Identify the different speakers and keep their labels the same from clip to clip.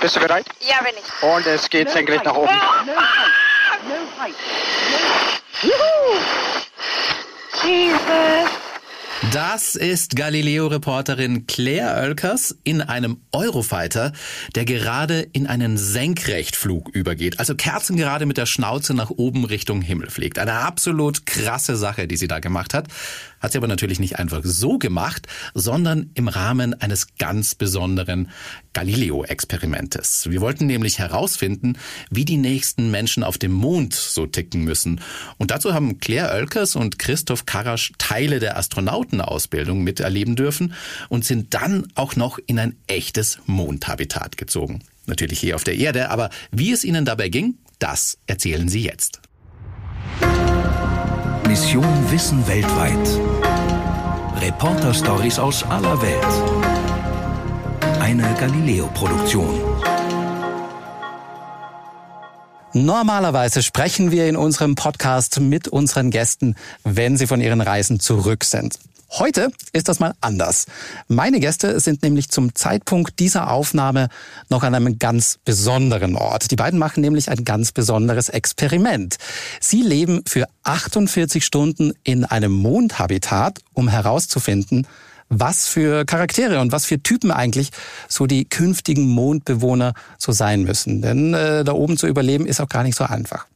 Speaker 1: Bist du bereit?
Speaker 2: Ja, bin ich.
Speaker 1: Und es geht senkrecht nach oben.
Speaker 2: No height. No Jesus.
Speaker 3: Das ist Galileo-Reporterin Claire Oelkers in einem Eurofighter, der gerade in einen Senkrechtflug übergeht. Also kerzengerade mit der Schnauze nach oben Richtung Himmel fliegt. Eine absolut krasse Sache, die sie da gemacht hat. Hat sie aber natürlich nicht einfach so gemacht, sondern im Rahmen eines ganz besonderen Galileo-Experimentes. Wir wollten nämlich herausfinden, wie die nächsten Menschen auf dem Mond so ticken müssen. Und dazu haben Claire Oelkers und Christoph Karasch Teile der Astronautenausbildung miterleben dürfen und sind dann auch noch in ein echtes Mondhabitat gezogen. Natürlich hier auf der Erde, aber wie es ihnen dabei ging, das erzählen sie jetzt.
Speaker 4: Mission Wissen weltweit. Reporter-Stories aus aller Welt. Eine Galileo-Produktion.
Speaker 5: Normalerweise sprechen wir in unserem Podcast mit unseren Gästen, wenn sie von ihren Reisen zurück sind. Heute ist das mal anders. Meine Gäste sind nämlich zum Zeitpunkt dieser Aufnahme noch an einem ganz besonderen Ort. Die beiden machen nämlich ein ganz besonderes Experiment. Sie leben für 48 Stunden in einem Mondhabitat, um herauszufinden, was für Charaktere und was für Typen eigentlich so die künftigen Mondbewohner so sein müssen. Denn äh, da oben zu überleben ist auch gar nicht so einfach.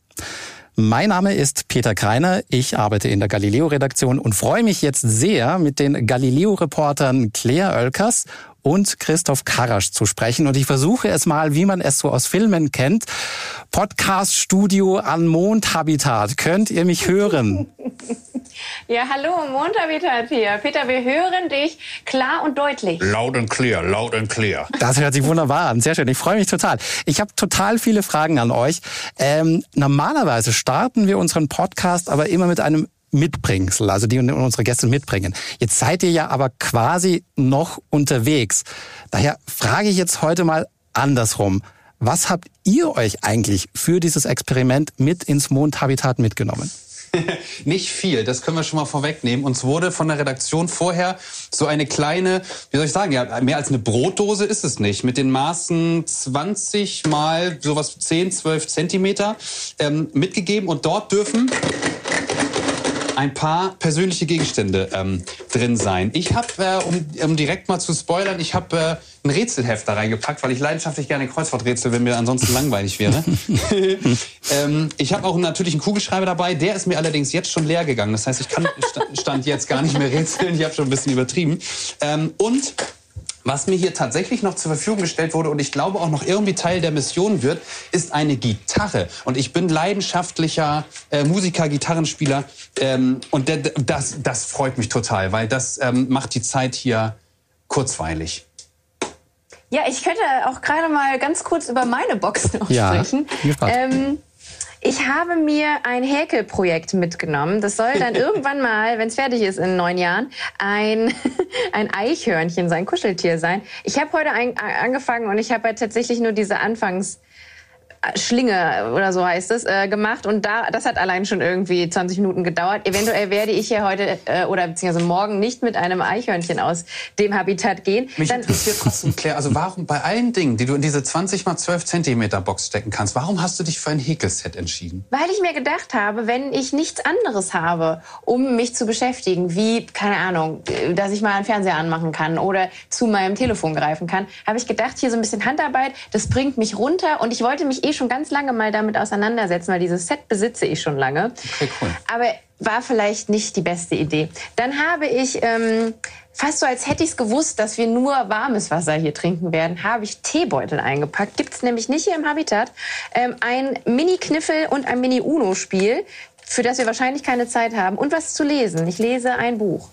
Speaker 5: Mein Name ist Peter Kreiner. Ich arbeite in der Galileo-Redaktion und freue mich jetzt sehr, mit den Galileo-Reportern Claire Oelkers und Christoph Karasch zu sprechen. Und ich versuche es mal, wie man es so aus Filmen kennt. Podcast-Studio an Mondhabitat. Könnt ihr mich hören?
Speaker 2: Ja, hallo, Mondhabitat hier. Peter, wir hören dich klar und deutlich.
Speaker 6: Loud and clear, loud and clear.
Speaker 5: Das hört sich wunderbar an. Sehr schön. Ich freue mich total. Ich habe total viele Fragen an euch. Ähm, normalerweise starten wir unseren Podcast aber immer mit einem Mitbringsel, also die unsere Gäste mitbringen. Jetzt seid ihr ja aber quasi noch unterwegs. Daher frage ich jetzt heute mal andersrum. Was habt ihr euch eigentlich für dieses Experiment mit ins Mondhabitat mitgenommen?
Speaker 6: Nicht viel, das können wir schon mal vorwegnehmen. Uns wurde von der Redaktion vorher so eine kleine, wie soll ich sagen, ja, mehr als eine Brotdose ist es nicht, mit den Maßen 20 mal sowas 10, 12 Zentimeter ähm, mitgegeben und dort dürfen ein paar persönliche Gegenstände ähm, drin sein. Ich habe, äh, um, um direkt mal zu spoilern, ich habe äh, ein Rätselheft da reingepackt, weil ich leidenschaftlich gerne Kreuzworträtsel, wenn mir ansonsten langweilig wäre. ähm, ich habe auch natürlich einen Kugelschreiber dabei, der ist mir allerdings jetzt schon leer gegangen. Das heißt, ich kann stand jetzt gar nicht mehr rätseln, ich habe schon ein bisschen übertrieben. Ähm, und was mir hier tatsächlich noch zur Verfügung gestellt wurde und ich glaube auch noch irgendwie Teil der Mission wird, ist eine Gitarre. Und ich bin leidenschaftlicher äh, Musiker, Gitarrenspieler. Ähm, und das, das freut mich total, weil das ähm, macht die Zeit hier kurzweilig.
Speaker 2: Ja, ich könnte auch gerade mal ganz kurz über meine Box noch
Speaker 5: Ja,
Speaker 2: sprechen. Ähm, ich habe mir ein Häkelprojekt mitgenommen. Das soll dann irgendwann mal, wenn es fertig ist in neun Jahren, ein, ein Eichhörnchen sein, Kuscheltier sein. Ich habe heute ein, angefangen und ich habe halt tatsächlich nur diese Anfangs... Schlinge oder so heißt es, äh, gemacht. Und da, das hat allein schon irgendwie 20 Minuten gedauert. Eventuell werde ich ja heute äh, oder beziehungsweise morgen nicht mit einem Eichhörnchen aus dem Habitat gehen.
Speaker 6: Mich
Speaker 2: Dann,
Speaker 6: interessiert trotzdem, Claire, also warum bei allen Dingen, die du in diese 20 mal 12 Zentimeter Box stecken kannst, warum hast du dich für ein Häkelset entschieden?
Speaker 2: Weil ich mir gedacht habe, wenn ich nichts anderes habe, um mich zu beschäftigen, wie, keine Ahnung, dass ich mal einen Fernseher anmachen kann oder zu meinem Telefon greifen kann, habe ich gedacht, hier so ein bisschen Handarbeit, das bringt mich runter und ich wollte mich eh schon ganz lange mal damit auseinandersetzen, weil dieses Set besitze ich schon lange.
Speaker 6: Okay, cool.
Speaker 2: Aber war vielleicht nicht die beste Idee. Dann habe ich, ähm, fast so als hätte ich es gewusst, dass wir nur warmes Wasser hier trinken werden, habe ich Teebeutel eingepackt. Gibt es nämlich nicht hier im Habitat. Ähm, ein Mini-Kniffel und ein Mini-Uno-Spiel, für das wir wahrscheinlich keine Zeit haben. Und was zu lesen. Ich lese ein Buch.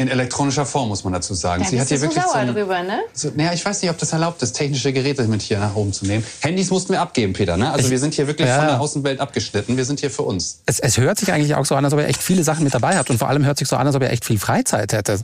Speaker 6: In elektronischer Form, muss man dazu sagen.
Speaker 2: Da bist du so sauer
Speaker 6: ein-
Speaker 2: drüber, ne?
Speaker 6: So, naja, ich weiß nicht, ob das erlaubt ist, technische Geräte mit hier nach oben zu nehmen. Handys mussten wir abgeben, Peter. Ne? Also wir sind hier wirklich
Speaker 5: Ja.
Speaker 6: von der Außenwelt abgeschnitten. Wir sind hier für uns.
Speaker 5: Es, es hört sich eigentlich auch so an, als ob ihr echt viele Sachen mit dabei habt. Und vor allem hört sich so an, als ob ihr echt viel Freizeit hättet.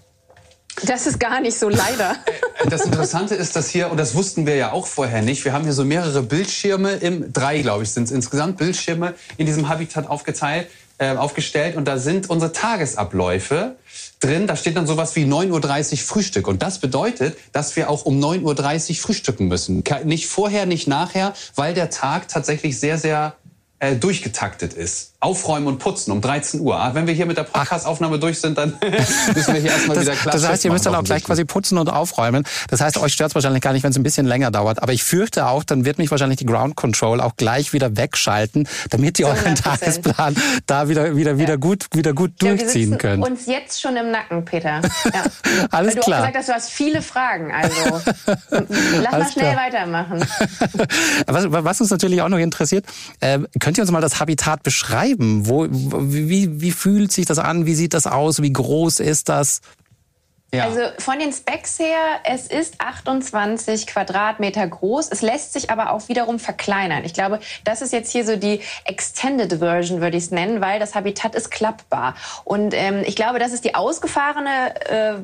Speaker 2: Das ist gar nicht so, leider.
Speaker 6: Das Interessante ist, dass hier, und das wussten wir ja auch vorher nicht, wir haben hier so mehrere Bildschirme, im drei, glaube ich, sind es insgesamt Bildschirme in diesem Habitat aufgeteilt. äh, aufgestellt und da sind unsere Tagesabläufe drin. Da steht dann sowas wie 9.30 Uhr Frühstück. Und das bedeutet, dass wir auch um 9.30 Uhr frühstücken müssen. Nicht vorher, nicht nachher, weil der Tag tatsächlich sehr, sehr äh, durchgetaktet ist. Aufräumen und putzen um 13 Uhr. Ah, wenn wir hier mit der Podcast-Aufnahme durch sind, dann müssen wir hier erstmal wieder klar
Speaker 5: Das heißt, ihr müsst dann auch gleich quasi putzen und aufräumen. Das heißt, euch stört es wahrscheinlich gar nicht, wenn es ein bisschen länger dauert. Aber ich fürchte auch, dann wird mich wahrscheinlich die Ground Control auch gleich wieder wegschalten, damit ihr euren Tagesplan da wieder, wieder, wieder gut, wieder gut ja, durchziehen könnt.
Speaker 2: uns jetzt schon im Nacken, Peter.
Speaker 5: Ja. Alles
Speaker 2: Weil du
Speaker 5: klar.
Speaker 2: Du hast gesagt, dass du hast viele Fragen. Also lass mal schnell klar. weitermachen.
Speaker 5: was, was uns natürlich auch noch interessiert, äh, könnt ihr uns mal das Habitat beschreiben? Wo, wie, wie fühlt sich das an? Wie sieht das aus? Wie groß ist das?
Speaker 2: Ja. Also von den Specs her, es ist 28 Quadratmeter groß. Es lässt sich aber auch wiederum verkleinern. Ich glaube, das ist jetzt hier so die Extended Version, würde ich es nennen, weil das Habitat ist klappbar. Und ähm, ich glaube, das ist die ausgefahrene äh,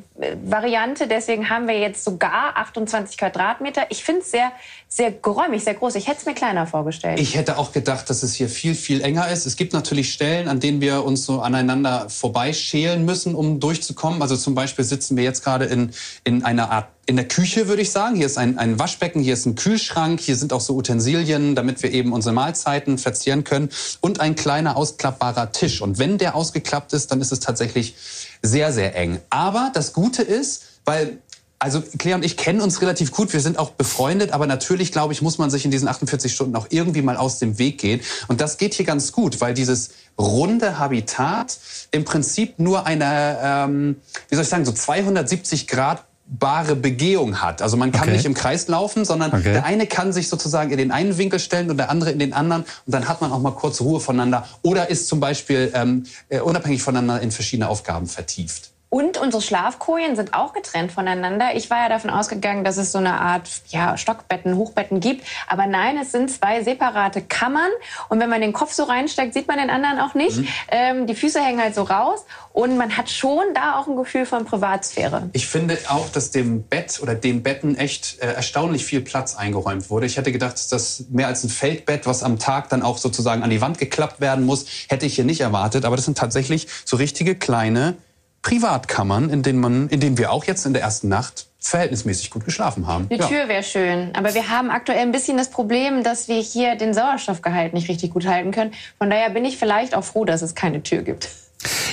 Speaker 2: Variante. Deswegen haben wir jetzt sogar 28 Quadratmeter. Ich finde es sehr, sehr geräumig, sehr groß. Ich hätte es mir kleiner vorgestellt.
Speaker 6: Ich hätte auch gedacht, dass es hier viel, viel enger ist. Es gibt natürlich Stellen, an denen wir uns so aneinander vorbeischälen müssen, um durchzukommen. Also zum Beispiel sitzen wir wir jetzt gerade in, in einer Art in der Küche, würde ich sagen. Hier ist ein, ein Waschbecken, hier ist ein Kühlschrank, hier sind auch so Utensilien, damit wir eben unsere Mahlzeiten verzehren können und ein kleiner ausklappbarer Tisch. Und wenn der ausgeklappt ist, dann ist es tatsächlich sehr, sehr eng. Aber das Gute ist, weil also Claire und ich kennen uns relativ gut, wir sind auch befreundet, aber natürlich, glaube ich, muss man sich in diesen 48 Stunden auch irgendwie mal aus dem Weg gehen. Und das geht hier ganz gut, weil dieses runde Habitat im Prinzip nur eine, ähm, wie soll ich sagen, so 270 Grad bare Begehung hat. Also man kann okay. nicht im Kreis laufen, sondern okay. der eine kann sich sozusagen in den einen Winkel stellen und der andere in den anderen und dann hat man auch mal kurz Ruhe voneinander oder ist zum Beispiel ähm, äh, unabhängig voneinander in verschiedene Aufgaben vertieft.
Speaker 2: Und unsere Schlafkojen sind auch getrennt voneinander. Ich war ja davon ausgegangen, dass es so eine Art ja, Stockbetten, Hochbetten gibt. Aber nein, es sind zwei separate Kammern. Und wenn man den Kopf so reinsteckt, sieht man den anderen auch nicht. Mhm. Ähm, die Füße hängen halt so raus. Und man hat schon da auch ein Gefühl von Privatsphäre.
Speaker 6: Ich finde auch, dass dem Bett oder den Betten echt äh, erstaunlich viel Platz eingeräumt wurde. Ich hätte gedacht, dass das mehr als ein Feldbett, was am Tag dann auch sozusagen an die Wand geklappt werden muss, hätte ich hier nicht erwartet. Aber das sind tatsächlich so richtige kleine Privatkammern, in denen man, in denen wir auch jetzt in der ersten Nacht verhältnismäßig gut geschlafen haben.
Speaker 2: Die Tür wäre schön, aber wir haben aktuell ein bisschen das Problem, dass wir hier den Sauerstoffgehalt nicht richtig gut halten können. Von daher bin ich vielleicht auch froh, dass es keine Tür gibt.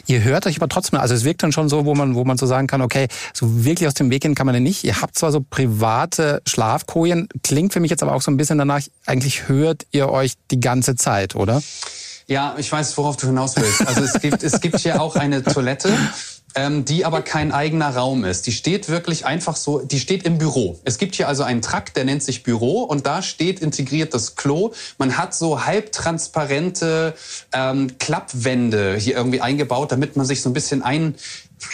Speaker 5: Ihr hört euch aber trotzdem, also es wirkt dann schon so, wo man, wo man so sagen kann, okay, so wirklich aus dem Weg gehen kann man denn nicht. Ihr habt zwar so private Schlafkojen, klingt für mich jetzt aber auch so ein bisschen danach, eigentlich hört ihr euch die ganze Zeit, oder?
Speaker 6: Ja, ich weiß, worauf du hinaus willst. Also es gibt, es gibt hier auch eine Toilette ähm, die aber kein eigener Raum ist. Die steht wirklich einfach so, die steht im Büro. Es gibt hier also einen Trakt, der nennt sich Büro und da steht integriert das Klo. Man hat so halbtransparente ähm, Klappwände hier irgendwie eingebaut, damit man sich so ein bisschen ein,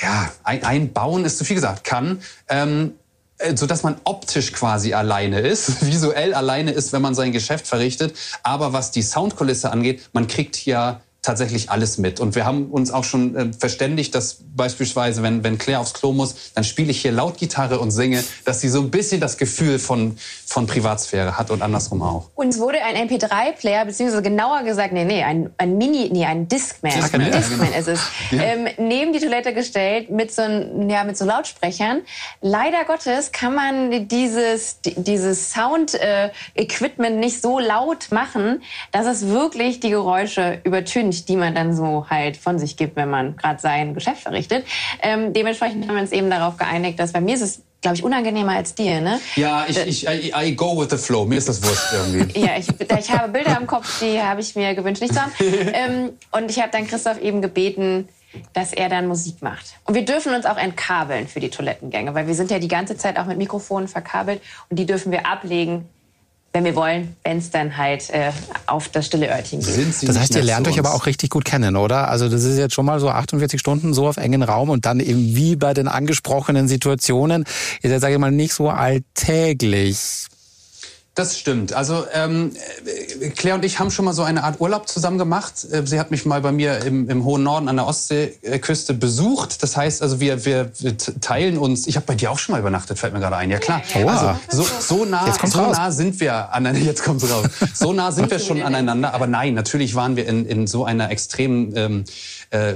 Speaker 6: ja, ein, einbauen ist zu viel gesagt, kann. Ähm, äh, so dass man optisch quasi alleine ist, visuell alleine ist, wenn man sein Geschäft verrichtet. Aber was die Soundkulisse angeht, man kriegt hier tatsächlich alles mit. Und wir haben uns auch schon äh, verständigt, dass beispielsweise, wenn, wenn Claire aufs Klo muss, dann spiele ich hier laut Gitarre und singe, dass sie so ein bisschen das Gefühl von, von Privatsphäre hat und andersrum auch.
Speaker 2: Uns wurde ein MP3-Player, beziehungsweise genauer gesagt, nee, nee, ein, ein Mini, nee, ein Discman.
Speaker 6: Discman,
Speaker 2: ein Discman
Speaker 6: ja,
Speaker 2: ist es. Ja. Ähm, neben die Toilette gestellt mit so, ja, mit so Lautsprechern. Leider Gottes kann man dieses, dieses Sound-Equipment äh, nicht so laut machen, dass es wirklich die Geräusche übertönt die man dann so halt von sich gibt, wenn man gerade sein Geschäft verrichtet. Ähm, dementsprechend haben wir uns eben darauf geeinigt, dass bei mir ist es glaube ich, unangenehmer als dir, ne?
Speaker 6: Ja, ich, ich I, I, go with the flow. Mir ist das wurscht irgendwie.
Speaker 2: ja, ich, ich habe Bilder im Kopf, die habe ich mir gewünscht, nicht so. ähm, und ich habe dann Christoph eben gebeten, dass er dann Musik macht. Und wir dürfen uns auch entkabeln für die Toilettengänge, weil wir sind ja die ganze Zeit auch mit Mikrofonen verkabelt und die dürfen wir ablegen, wenn wir wollen, wenn es dann halt äh, auf das stille Örtchen geht.
Speaker 5: das heißt, ihr lernt euch aber auch richtig gut kennen, oder? Also das ist jetzt schon mal so 48 Stunden so auf engen Raum und dann eben wie bei den angesprochenen Situationen, ihr seid, sage ich mal, nicht so alltäglich.
Speaker 6: Das stimmt. Also ähm, äh, Claire und ich haben schon mal so eine Art Urlaub zusammen gemacht. Äh, Sie hat mich mal bei mir im, im hohen Norden an der Ostseeküste besucht. Das heißt, also wir, wir, wir teilen uns. Ich habe bei dir auch schon mal übernachtet, fällt mir gerade ein. Ja klar.
Speaker 5: Ja,
Speaker 6: Also so, so nah, so
Speaker 5: raus.
Speaker 6: nah sind wir aneinander. Jetzt kommt's raus. So nah sind wir schon aneinander. Aber nein, natürlich waren wir in, in so einer extremen ähm, äh,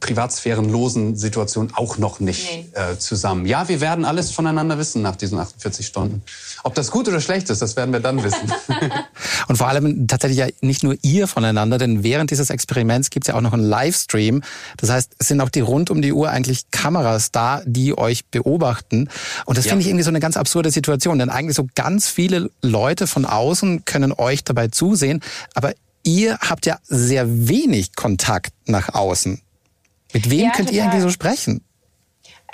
Speaker 6: privatsphärenlosen Situation auch noch nicht
Speaker 2: Nee.
Speaker 6: äh, zusammen. Ja, wir werden alles voneinander wissen nach diesen 48 Stunden. Ob das gut oder schlecht ist, das werden wir dann wissen.
Speaker 5: Und vor allem tatsächlich ja nicht nur ihr voneinander, denn während dieses Experiments gibt's ja auch noch einen Livestream. Das heißt, es sind auch die rund um die Uhr eigentlich Kameras da, die euch beobachten. Und das
Speaker 6: Ja.
Speaker 5: finde ich irgendwie so eine ganz absurde Situation, denn eigentlich so ganz viele Leute von außen können euch dabei zusehen, aber ihr habt ja sehr wenig Kontakt nach außen. Mit wem
Speaker 2: Ja,
Speaker 5: könnt ihr
Speaker 2: total.
Speaker 5: eigentlich so sprechen?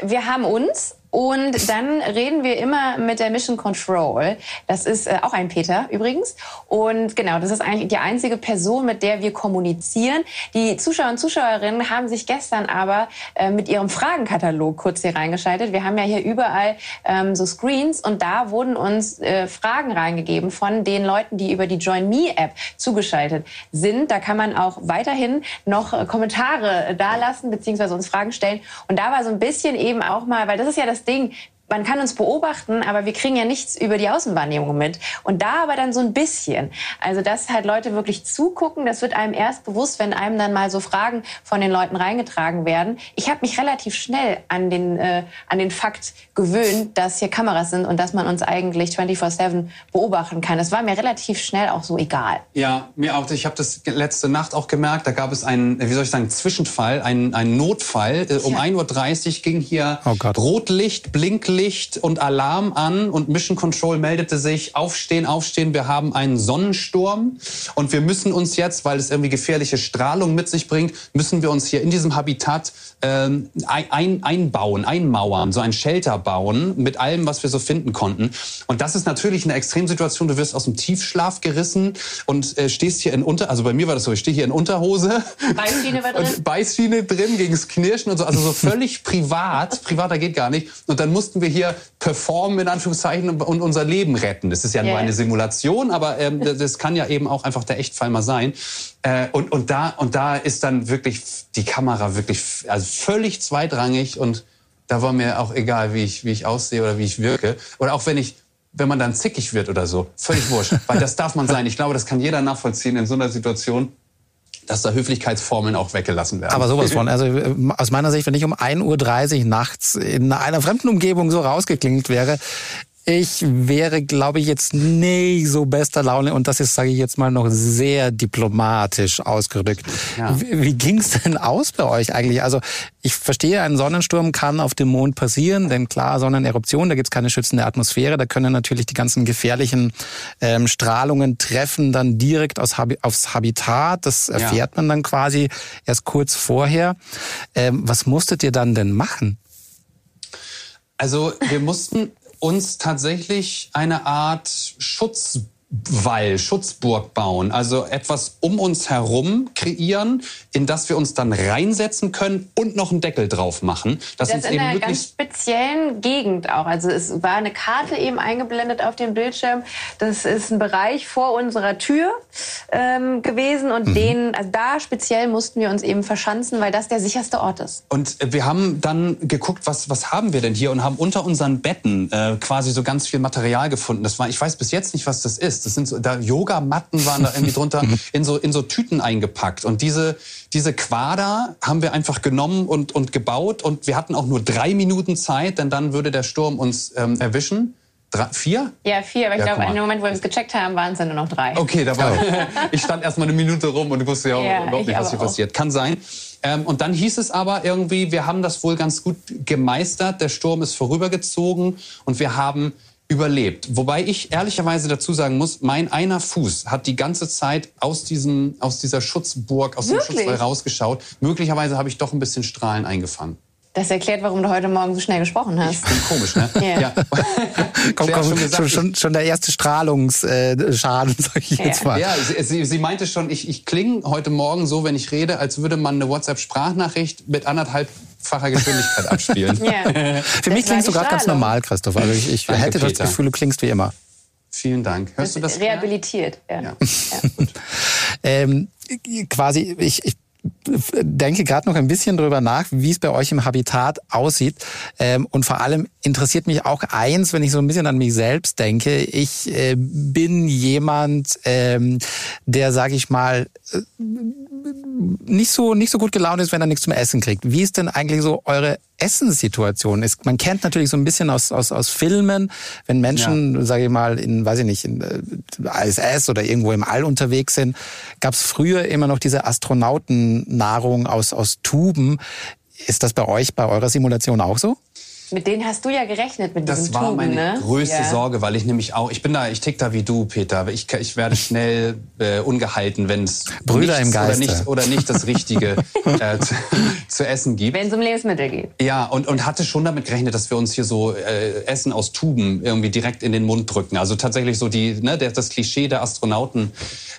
Speaker 2: Wir haben uns und dann reden wir immer mit der Mission Control. Das ist äh, auch ein Peter übrigens. Und genau, das ist eigentlich die einzige Person, mit der wir kommunizieren. Die Zuschauer und Zuschauerinnen haben sich gestern aber äh, mit ihrem Fragenkatalog kurz hier reingeschaltet. Wir haben ja hier überall ähm, so Screens und da wurden uns äh, Fragen reingegeben von den Leuten, die über die Join Me App zugeschaltet sind. Da kann man auch weiterhin noch Kommentare dalassen beziehungsweise uns Fragen stellen. Und da war so ein bisschen eben auch mal, weil das ist ja das Ding, man kann uns beobachten, aber wir kriegen ja nichts über die Außenwahrnehmung mit. Und da aber dann so ein bisschen. Also, dass halt Leute wirklich zugucken, das wird einem erst bewusst, wenn einem dann mal so Fragen von den Leuten reingetragen werden. Ich habe mich relativ schnell an den, äh, an den Fakt gewöhnt, dass hier Kameras sind und dass man uns eigentlich 24-7 beobachten kann. Das war mir relativ schnell auch so egal.
Speaker 6: Ja, mir auch. Ich habe das letzte Nacht auch gemerkt. Da gab es einen, wie soll ich sagen, Zwischenfall, einen, einen Notfall. Äh, Um
Speaker 2: Ja.
Speaker 6: 1.30 Uhr ging hier
Speaker 5: Oh.
Speaker 6: Rotlicht, Blinklicht und Alarm an und Mission Control meldete sich, aufstehen, aufstehen, wir haben einen Sonnensturm. Und wir müssen uns jetzt, weil es irgendwie gefährliche Strahlung mit sich bringt, müssen wir uns hier in diesem Habitat ähm, ein, ein, einbauen, einmauern, so ein Shelter bauen mit allem, was wir so finden konnten. Und das ist natürlich eine Extremsituation. Du wirst aus dem Tiefschlaf gerissen und äh, stehst hier in Unter, also bei mir war das so, ich stehe hier in Unterhose.
Speaker 2: Beißschiene war drin?
Speaker 6: Beißschiene drin gegens Knirschen und so, also so völlig privat. Privater geht gar nicht. Und dann mussten wir hier performen, in Anführungszeichen, und unser Leben retten. Das ist ja nur
Speaker 2: Ja.
Speaker 6: eine Simulation, aber ähm, das- kann ja eben auch einfach der Echtfall mal sein. Äh, und, und, da, und da ist dann wirklich die Kamera wirklich also völlig zweitrangig und da war mir auch egal, wie ich, wie ich aussehe oder wie ich wirke. Oder auch wenn ich wenn man dann zickig wird oder so, völlig wurscht. Weil das darf man sein. Ich glaube, das kann jeder nachvollziehen in so einer Situation, dass da Höflichkeitsformeln auch weggelassen werden.
Speaker 5: Aber sowas von. Also aus meiner Sicht, wenn ich um 1.30 Uhr nachts in einer fremden Umgebung so rausgeklingelt wäre, ich wäre, glaube ich, jetzt nicht so bester Laune und das ist, sage ich jetzt mal, noch sehr diplomatisch ausgedrückt.
Speaker 6: Ja.
Speaker 5: Wie, wie ging's denn aus bei euch eigentlich? Also ich verstehe, ein Sonnensturm kann auf dem Mond passieren, denn klar, Sonneneruption, da gibt's keine schützende Atmosphäre, da können natürlich die ganzen gefährlichen ähm, Strahlungen treffen dann direkt aus Habi aufs Habitat. Das erfährt man dann quasi erst kurz vorher. Ähm, was musstet ihr dann denn machen?
Speaker 6: Also wir mussten uns tatsächlich eine Art Schutzwall, Schutzburg bauen. Also etwas um uns herum kreieren, in das wir uns dann reinsetzen können und noch einen Deckel drauf machen. Dass
Speaker 2: Das
Speaker 6: uns
Speaker 2: in einer ganz speziellen Gegend auch. Also es war eine Karte eben eingeblendet auf dem Bildschirm. Das ist ein Bereich vor unserer Tür ähm, gewesen und den, also da speziell mussten wir uns eben verschanzen, weil das der sicherste Ort ist.
Speaker 6: Und wir haben dann geguckt, was, was haben wir denn hier und haben unter unseren Betten äh, quasi so ganz viel Material gefunden. Das war, ich weiß bis jetzt nicht, was das ist. Das sind so, da Yogamatten waren da irgendwie drunter in so, in so Tüten eingepackt. Und diese, diese Quader haben wir einfach genommen und, und gebaut. Und wir hatten auch nur drei Minuten Zeit, denn dann würde der Sturm uns ähm, erwischen. Drei, vier?
Speaker 2: Ja, vier, aber ich
Speaker 6: Ja,
Speaker 2: glaube, in dem Moment, wo wir es gecheckt haben, waren es dann nur noch drei.
Speaker 6: Okay, da war, ich stand erst mal eine Minute rum und wusste ja,
Speaker 2: Ja,
Speaker 6: überhaupt
Speaker 2: ich
Speaker 6: nicht, was hier
Speaker 2: auch.
Speaker 6: passiert. Kann sein. Ähm, und dann hieß es aber irgendwie, wir haben das wohl ganz gut gemeistert. Der Sturm ist vorübergezogen und wir haben überlebt. Wobei ich ehrlicherweise dazu sagen muss, mein einer Fuß hat die ganze Zeit aus, diesem, aus dieser Schutzburg, aus dem
Speaker 2: Wirklich?
Speaker 6: Schutzwall rausgeschaut. Möglicherweise habe ich doch ein bisschen Strahlen eingefangen.
Speaker 2: Das erklärt, warum du heute Morgen so schnell gesprochen hast.
Speaker 6: Bin komisch, ne?
Speaker 2: Ja.
Speaker 5: Komm, komm,
Speaker 6: schon gesagt,
Speaker 5: schon, schon, der erste Strahlungsschaden, sag ich jetzt
Speaker 2: Ja.
Speaker 5: mal.
Speaker 6: Ja, sie, sie, sie meinte schon, ich, ich klinge heute Morgen so, wenn ich rede, als würde man eine WhatsApp-Sprachnachricht mit anderthalbfacher Geschwindigkeit abspielen.
Speaker 2: Ja.
Speaker 5: Für mich
Speaker 2: Das war
Speaker 5: klingst du gerade ganz normal, Christoph. Also ich, ich
Speaker 6: Danke,
Speaker 5: hätte das
Speaker 6: Peter.
Speaker 5: Gefühl, du klingst wie immer.
Speaker 6: Vielen Dank. Hörst du das?
Speaker 2: Rehabilitiert, ja. ja.
Speaker 5: ja. ähm, quasi, ich, ich denke gerade noch ein bisschen drüber nach, wie es bei euch im Habitat aussieht. Ähm, und vor allem interessiert mich auch eins, wenn ich so ein bisschen an mich selbst denke. Ich äh, bin jemand, ähm, der, sage ich mal, äh, nicht so nicht so gut gelaunt ist, wenn er nichts zum Essen kriegt. Wie ist denn eigentlich so eure Essenssituation ist. Man kennt natürlich so ein bisschen aus, aus, aus Filmen, wenn Menschen, ja. sage ich mal, in, weiß ich nicht, in äh, ISS oder irgendwo im All unterwegs sind, gab es früher immer noch diese Astronautennahrung aus, aus Tuben. Ist das bei euch, bei eurer Simulation auch so?
Speaker 2: Mit denen hast du ja gerechnet mit
Speaker 6: das
Speaker 2: diesem
Speaker 6: Das war
Speaker 2: Tuben,
Speaker 6: meine
Speaker 2: ne?
Speaker 6: größte
Speaker 2: ja.
Speaker 6: Sorge, weil ich nämlich auch, ich bin da, ich tick da wie du, Peter. Ich, ich werde schnell äh, ungehalten, wenn es
Speaker 5: Brüder im Geiste.
Speaker 6: oder nicht oder nicht das Richtige äh, zu, zu, essen gibt.
Speaker 2: Wenn es um Lebensmittel geht.
Speaker 6: Ja, und und hatte schon damit gerechnet, dass wir uns hier so äh, Essen aus Tuben irgendwie direkt in den Mund drücken. Also tatsächlich so die, ne, das Klischee der Astronauten.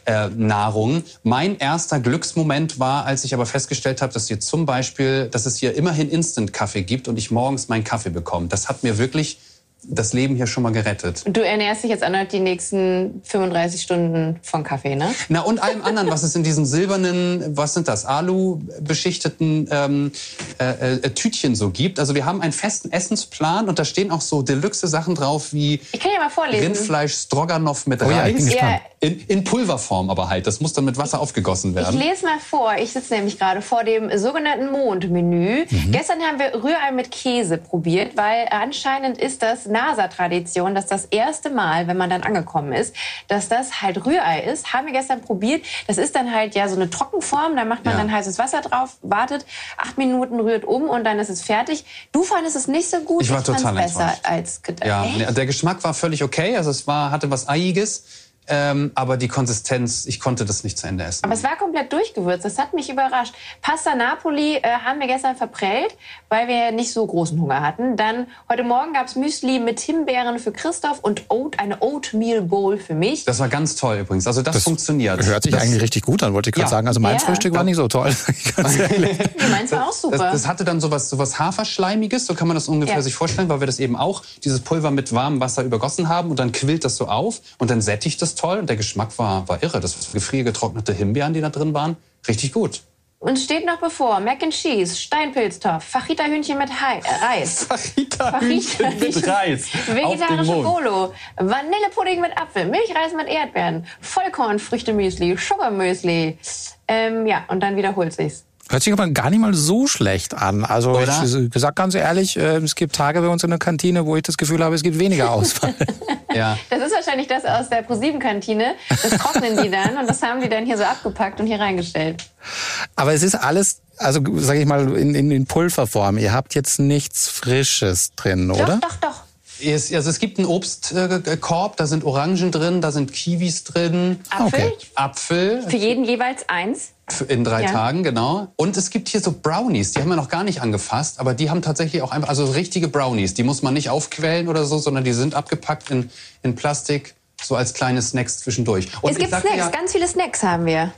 Speaker 6: Äh, Nahrung. Mein erster Glücksmoment war, als ich aber festgestellt habe, dass hier zum Beispiel, dass es hier immerhin Instant-Kaffee gibt und ich morgens meinen Kaffee bekomme. Das hat mir wirklich das Leben hier schon mal gerettet.
Speaker 2: Und du ernährst dich jetzt erneut die nächsten 35 Stunden von Kaffee, ne?
Speaker 6: Na und allem anderen, was es in diesen silbernen, was sind das, Alu beschichteten ähm, äh, äh, Tütchen so gibt. Also wir haben einen festen Essensplan und da stehen auch so deluxe Sachen drauf wie
Speaker 2: ich kann ja mal vorlesen.
Speaker 6: Rindfleisch Stroganoff mit
Speaker 5: oh ja,
Speaker 6: Reis.
Speaker 2: Ja.
Speaker 6: In, in, Pulverform aber halt. Das muss dann mit Wasser aufgegossen werden.
Speaker 2: Ich lese mal vor. Ich sitze nämlich gerade vor dem sogenannten Mondmenü. Mhm. Gestern haben wir Rührei mit Käse probiert, weil anscheinend ist das NASA-Tradition, dass das erste Mal, wenn man dann angekommen ist, dass das halt Rührei ist. Haben wir gestern probiert. Das ist dann halt ja so eine Trockenform. Da macht man ja. dann heißes Wasser drauf, wartet acht Minuten, rührt um und dann ist es fertig. Du fandest es nicht so gut.
Speaker 6: Ich war
Speaker 2: ich
Speaker 6: total
Speaker 2: besser als gedacht.
Speaker 6: Ja, nee, der Geschmack war völlig okay. Also es war, hatte was Eiiges. Ähm, aber die Konsistenz, ich konnte das nicht zu Ende essen.
Speaker 2: Aber es war komplett durchgewürzt. Das hat mich überrascht. Pasta Napoli äh, haben wir gestern verprellt, weil wir nicht so großen Hunger hatten. Dann heute Morgen gab es Müsli mit Himbeeren für Christoph und Oat, eine Oatmeal Bowl für mich.
Speaker 6: Das war ganz toll übrigens. Also das, das funktioniert.
Speaker 5: Hört sich
Speaker 6: das,
Speaker 5: eigentlich richtig gut an, wollte ich gerade ja. sagen. Also mein ja. Frühstück war nicht so toll.
Speaker 2: meins war auch super.
Speaker 6: Das, das, hatte dann sowas, sowas Haferschleimiges, so kann man das ungefähr ja. sich vorstellen, weil wir das eben auch, dieses Pulver mit warmem Wasser übergossen haben und dann quillt das so auf und dann sättigt das toll und der Geschmack war, war irre. Das gefriergetrocknete Himbeeren, die da drin waren, richtig gut.
Speaker 2: Uns steht noch bevor Mac and Cheese, Steinpilztopf, Fajita-Hühnchen mit Hai, äh, Reis.
Speaker 6: Fajita-Hühnchen mit Reis.
Speaker 2: Vegetarische Bolo, Vanillepudding mit Apfel, Milchreis mit Erdbeeren, Vollkornfrüchte-Müsli, Sugar-Müsli. Ähm, ja, und dann wiederholt sich's.
Speaker 5: Hört sich aber gar nicht mal so schlecht an. Also Oder? ich gesagt ganz ehrlich, äh, es gibt Tage bei uns in der Kantine, wo ich das Gefühl habe, es gibt weniger Auswahl.
Speaker 6: ja.
Speaker 2: Das ist wahrscheinlich das aus der ProSieben-Kantine. Das trocknen die dann und das haben die dann hier so abgepackt und hier reingestellt.
Speaker 5: Aber es ist alles, also sage ich mal, in, in, in Pulverform. Ihr habt jetzt nichts Frisches drin, oder?
Speaker 2: Doch, doch, doch.
Speaker 6: Es, also es gibt einen Obstkorb, da sind Orangen drin, da sind Kiwis drin.
Speaker 2: Apfel? Okay.
Speaker 6: Apfel.
Speaker 2: Für jeden jeweils eins.
Speaker 6: In drei ja. Tagen, genau. Und es gibt hier so Brownies, die haben wir noch gar nicht angefasst, aber die haben tatsächlich auch einfach, also richtige Brownies, die muss man nicht aufquellen oder so, sondern die sind abgepackt in, in Plastik, so als kleine Snacks zwischendurch.
Speaker 2: Und es gibt Snacks, ja, ganz viele Snacks haben wir.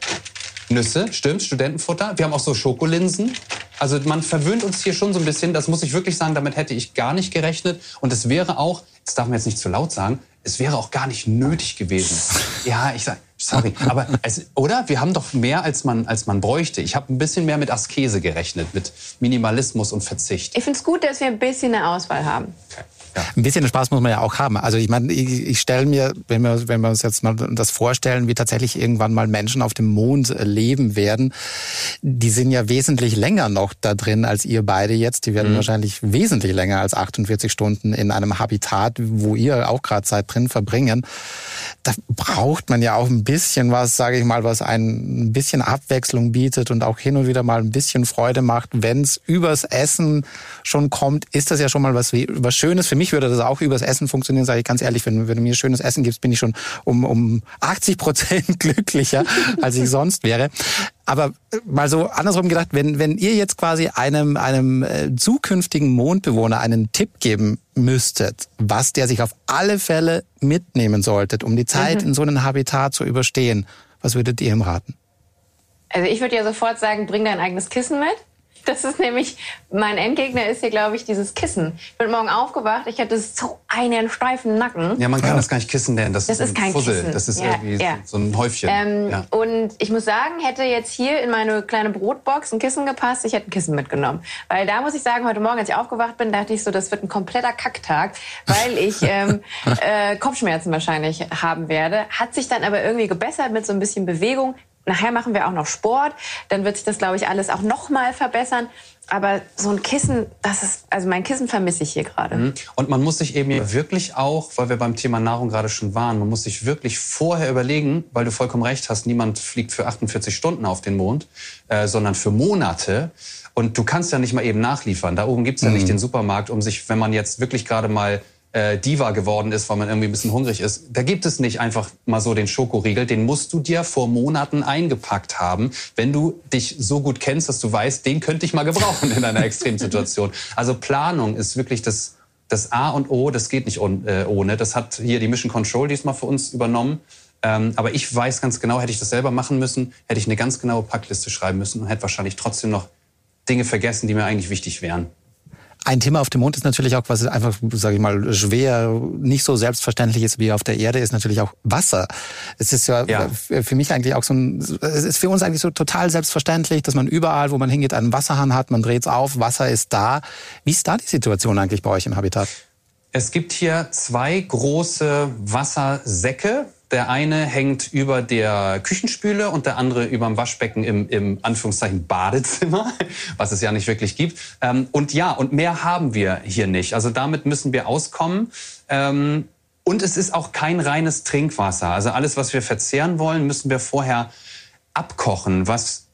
Speaker 6: Nüsse, stimmt, Studentenfutter. Wir haben auch so Schokolinsen. Also man verwöhnt uns hier schon so ein bisschen. Das muss ich wirklich sagen, damit hätte ich gar nicht gerechnet. Und es wäre auch, das darf man jetzt nicht zu laut sagen, es wäre auch gar nicht nötig gewesen. Ja, ich sag, sorry, aber es, oder? Wir haben doch mehr als man als man bräuchte. Ich habe ein bisschen mehr mit Askese gerechnet, mit Minimalismus und Verzicht.
Speaker 2: Ich finde es gut, dass wir ein bisschen eine Auswahl haben.
Speaker 5: Okay. Ja. Ein bisschen Spaß muss man ja auch haben. Also ich meine, ich, ich stelle mir, wenn wir, wenn wir uns jetzt mal das vorstellen, wie tatsächlich irgendwann mal Menschen auf dem Mond leben werden, die sind ja wesentlich länger noch da drin als ihr beide jetzt. Die werden mhm. wahrscheinlich wesentlich länger als 48 Stunden in einem Habitat, wo ihr auch gerade seid, drin verbringen. Da braucht man ja auch ein bisschen was, sage ich mal, was ein bisschen Abwechslung bietet und auch hin und wieder mal ein bisschen Freude macht. Wenn es übers Essen schon kommt, ist das ja schon mal was, was Schönes für mich mich würde das auch übers Essen funktionieren, sage ich ganz ehrlich. Wenn, wenn du mir schönes Essen gibst, bin ich schon um, um 80 Prozent glücklicher, als ich sonst wäre. Aber äh, mal so andersrum gedacht, wenn, wenn ihr jetzt quasi einem, einem äh, zukünftigen Mondbewohner einen Tipp geben müsstet, was der sich auf alle Fälle mitnehmen sollte, um die Zeit mhm. in so einem Habitat zu überstehen, was würdet ihr ihm raten?
Speaker 2: Also ich würde ja sofort sagen, bring dein eigenes Kissen mit. Das ist nämlich, mein Endgegner ist hier, glaube ich, dieses Kissen. Ich bin morgen aufgewacht, ich hatte so einen steifen Nacken.
Speaker 6: Ja, man kann das gar nicht Kissen nennen. Das,
Speaker 2: Das
Speaker 6: ist,
Speaker 2: ist
Speaker 6: ein
Speaker 2: kein
Speaker 6: Fussel.
Speaker 2: Kissen.
Speaker 6: Das ist
Speaker 2: Ja,
Speaker 6: irgendwie
Speaker 2: ja.
Speaker 6: so ein Häufchen.
Speaker 2: Ähm,
Speaker 6: ja.
Speaker 2: Und ich muss sagen, hätte jetzt hier in meine kleine Brotbox ein Kissen gepasst, ich hätte ein Kissen mitgenommen. Weil da muss ich sagen, heute Morgen, als ich aufgewacht bin, dachte ich so, das wird ein kompletter Kacktag, weil ich ähm, äh, Kopfschmerzen wahrscheinlich haben werde. Hat sich dann aber irgendwie gebessert mit so ein bisschen Bewegung. Nachher machen wir auch noch Sport, dann wird sich das, glaube ich, alles auch noch mal verbessern. Aber so ein Kissen, das ist, also mein Kissen vermisse ich hier gerade.
Speaker 6: Und man muss sich eben wirklich auch, weil wir beim Thema Nahrung gerade schon waren, man muss sich wirklich vorher überlegen, weil du vollkommen recht hast, niemand fliegt für 48 Stunden auf den Mond, äh, sondern für Monate. Und du kannst ja nicht mal eben nachliefern. Da oben gibt's ja nicht den Supermarkt, um sich, wenn man jetzt wirklich gerade mal äh, Diva geworden ist, weil man irgendwie ein bisschen hungrig ist, da gibt es nicht einfach mal so den Schokoriegel. Den musst du dir vor Monaten eingepackt haben, wenn du dich so gut kennst, dass du weißt, den könnte ich mal gebrauchen in einer Extremsituation. Also Planung ist wirklich das, das A und O, das geht nicht äh, ohne. Das hat hier die Mission Control diesmal für uns übernommen. Ähm, aber ich weiß ganz genau, hätte ich das selber machen müssen, hätte ich eine ganz genaue Packliste schreiben müssen und hätte wahrscheinlich trotzdem noch Dinge vergessen, die mir eigentlich wichtig wären.
Speaker 5: Ein Thema auf dem Mond ist natürlich auch, was einfach, sage ich mal, schwer, nicht so selbstverständlich ist wie auf der Erde, ist natürlich auch Wasser. Es ist ja,
Speaker 6: Ja.
Speaker 5: für mich eigentlich auch so ein, es ist für uns eigentlich so total selbstverständlich, dass man überall, wo man hingeht, einen Wasserhahn hat, man dreht's auf, Wasser ist da. Wie ist da die Situation eigentlich bei euch im Habitat?
Speaker 6: Es gibt hier zwei große Wassersäcke. Der eine hängt über der Küchenspüle und der andere über dem Waschbecken im, im Anführungszeichen Badezimmer, was es ja nicht wirklich gibt. Ähm, und ja, und mehr haben wir hier nicht. Also damit müssen wir auskommen. Ähm, und es ist auch kein reines Trinkwasser. Also alles, was wir verzehren wollen, müssen wir vorher abkochen, was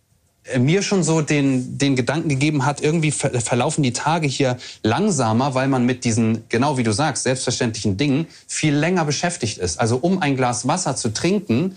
Speaker 6: mir schon so den, den Gedanken gegeben hat, irgendwie ver verlaufen die Tage hier langsamer, weil man mit diesen, genau wie du sagst, selbstverständlichen Dingen viel länger beschäftigt ist. Also um ein Glas Wasser zu trinken,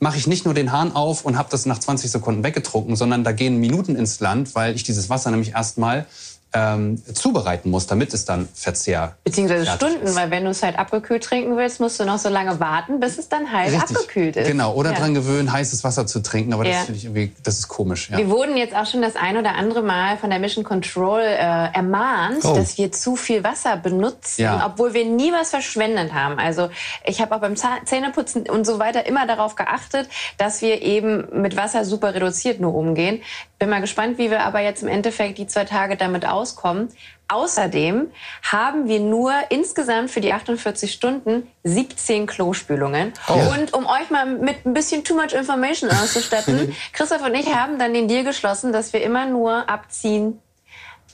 Speaker 6: mache ich nicht nur den Hahn auf und habe das nach 20 Sekunden weggetrunken, sondern da gehen Minuten ins Land, weil ich dieses Wasser nämlich erstmal ähm, zubereiten muss, damit es dann verzehr.
Speaker 2: Beziehungsweise Stunden,
Speaker 6: ist.
Speaker 2: weil wenn du es halt abgekühlt trinken willst, musst du noch so lange warten, bis es dann halt
Speaker 6: Richtig.
Speaker 2: abgekühlt ist.
Speaker 6: Genau, oder
Speaker 2: Ja.
Speaker 6: dran gewöhnen, heißes Wasser zu trinken, aber
Speaker 2: Ja.
Speaker 6: das finde ich irgendwie, das ist komisch. Ja.
Speaker 2: Wir wurden jetzt auch schon das ein oder andere Mal von der Mission Control äh, ermahnt,
Speaker 5: Oh.
Speaker 2: dass wir zu viel Wasser benutzen,
Speaker 6: Ja.
Speaker 2: obwohl wir nie was verschwendet haben. Also ich habe auch beim Zähneputzen und so weiter immer darauf geachtet, dass wir eben mit Wasser super reduziert nur umgehen. Bin mal gespannt, wie wir aber jetzt im Endeffekt die zwei Tage damit auskommen. Außerdem haben wir nur insgesamt für die 48 Stunden 17 Klospülungen. Und um euch mal mit ein bisschen too much information auszustatten, Christoph und ich haben dann den Deal geschlossen, dass wir immer nur abziehen,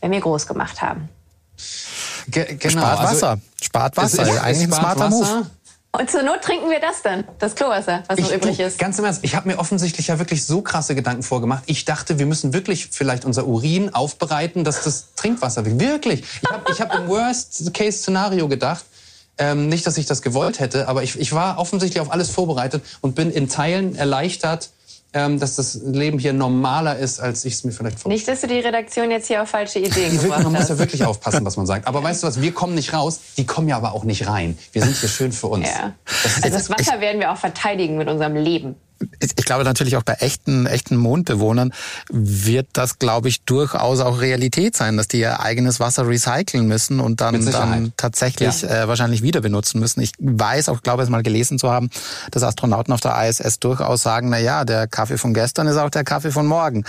Speaker 2: wenn wir groß gemacht haben.
Speaker 6: Ge genau,
Speaker 5: Spart
Speaker 6: also-
Speaker 5: Wasser. Spart Wasser.
Speaker 6: Ist-
Speaker 5: eigentlich ein
Speaker 6: es spart
Speaker 5: smarter
Speaker 6: Wasser.
Speaker 5: Move.
Speaker 2: Und zur Not trinken wir das dann, das Klowasser, was noch
Speaker 6: Ich,
Speaker 2: übrig
Speaker 6: du,
Speaker 2: ist.
Speaker 6: Ganz im Ernst, ich habe mir offensichtlich ja wirklich so krasse Gedanken vorgemacht. Ich dachte, wir müssen wirklich vielleicht unser Urin aufbereiten, dass das Trinkwasser wird. Wirklich. Ich habe ich hab im Worst-Case-Szenario gedacht. Ähm, nicht, dass ich das gewollt hätte, aber ich, ich war offensichtlich auf alles vorbereitet und bin in Teilen erleichtert, dass das Leben hier normaler ist, als ich es mir vielleicht vorgestellt
Speaker 2: Nicht, dass du die Redaktion jetzt hier auf falsche Ideen
Speaker 6: Die
Speaker 2: gebracht
Speaker 6: man muss
Speaker 2: hast.
Speaker 6: ja wirklich aufpassen, was man sagt. Aber weißt du was, wir kommen nicht raus, die kommen ja aber auch nicht rein. Wir sind hier schön für uns.
Speaker 2: Ja.
Speaker 6: Das
Speaker 2: Also das Wasser werden wir auch verteidigen mit unserem Leben.
Speaker 5: Ich glaube natürlich auch bei echten, echten Mondbewohnern wird das, glaube ich, durchaus auch Realität sein, dass die ihr eigenes Wasser recyceln müssen und dann, dann tatsächlich äh, wahrscheinlich wieder benutzen müssen. Ich weiß auch, glaube es mal gelesen zu haben, dass Astronauten auf der ISS durchaus sagen, na ja, der Kaffee von gestern ist auch der Kaffee von morgen.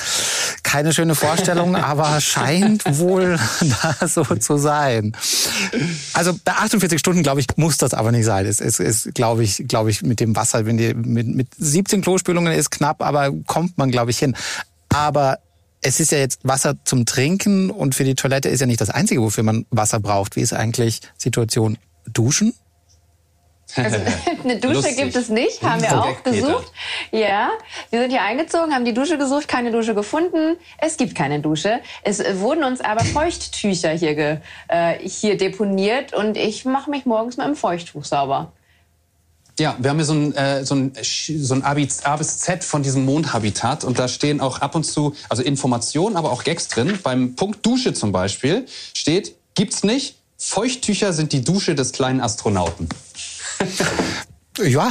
Speaker 5: Keine schöne Vorstellung, aber scheint wohl da so zu sein. Also bei 48 Stunden, glaube ich, muss das aber nicht sein. Es ist, ist glaube ich, glaube ich, mit dem Wasser, wenn die mit, mit 17 Klospülungen ist knapp, aber kommt man, glaube ich, hin. Aber es ist ja jetzt Wasser zum Trinken und für die Toilette ist ja nicht das Einzige, wofür man Wasser braucht. Wie ist eigentlich Situation Duschen?
Speaker 2: Also eine Dusche
Speaker 6: Lustig.
Speaker 2: gibt es nicht, haben wir auch gesucht. Ja, wir sind hier eingezogen, haben die Dusche gesucht, keine Dusche gefunden. Es gibt keine Dusche. Es wurden uns aber Feuchttücher hier, ge, äh, hier deponiert und ich mache mich morgens mit einem Feuchttuch sauber.
Speaker 6: Ja, wir haben hier so ein, äh, so ein, Sch- so ein A bis Z von diesem Mondhabitat und da stehen auch ab und zu, also Informationen, aber auch Gags drin. Beim Punkt Dusche zum Beispiel steht, gibt's nicht, Feuchttücher sind die Dusche des kleinen Astronauten.
Speaker 5: Ja,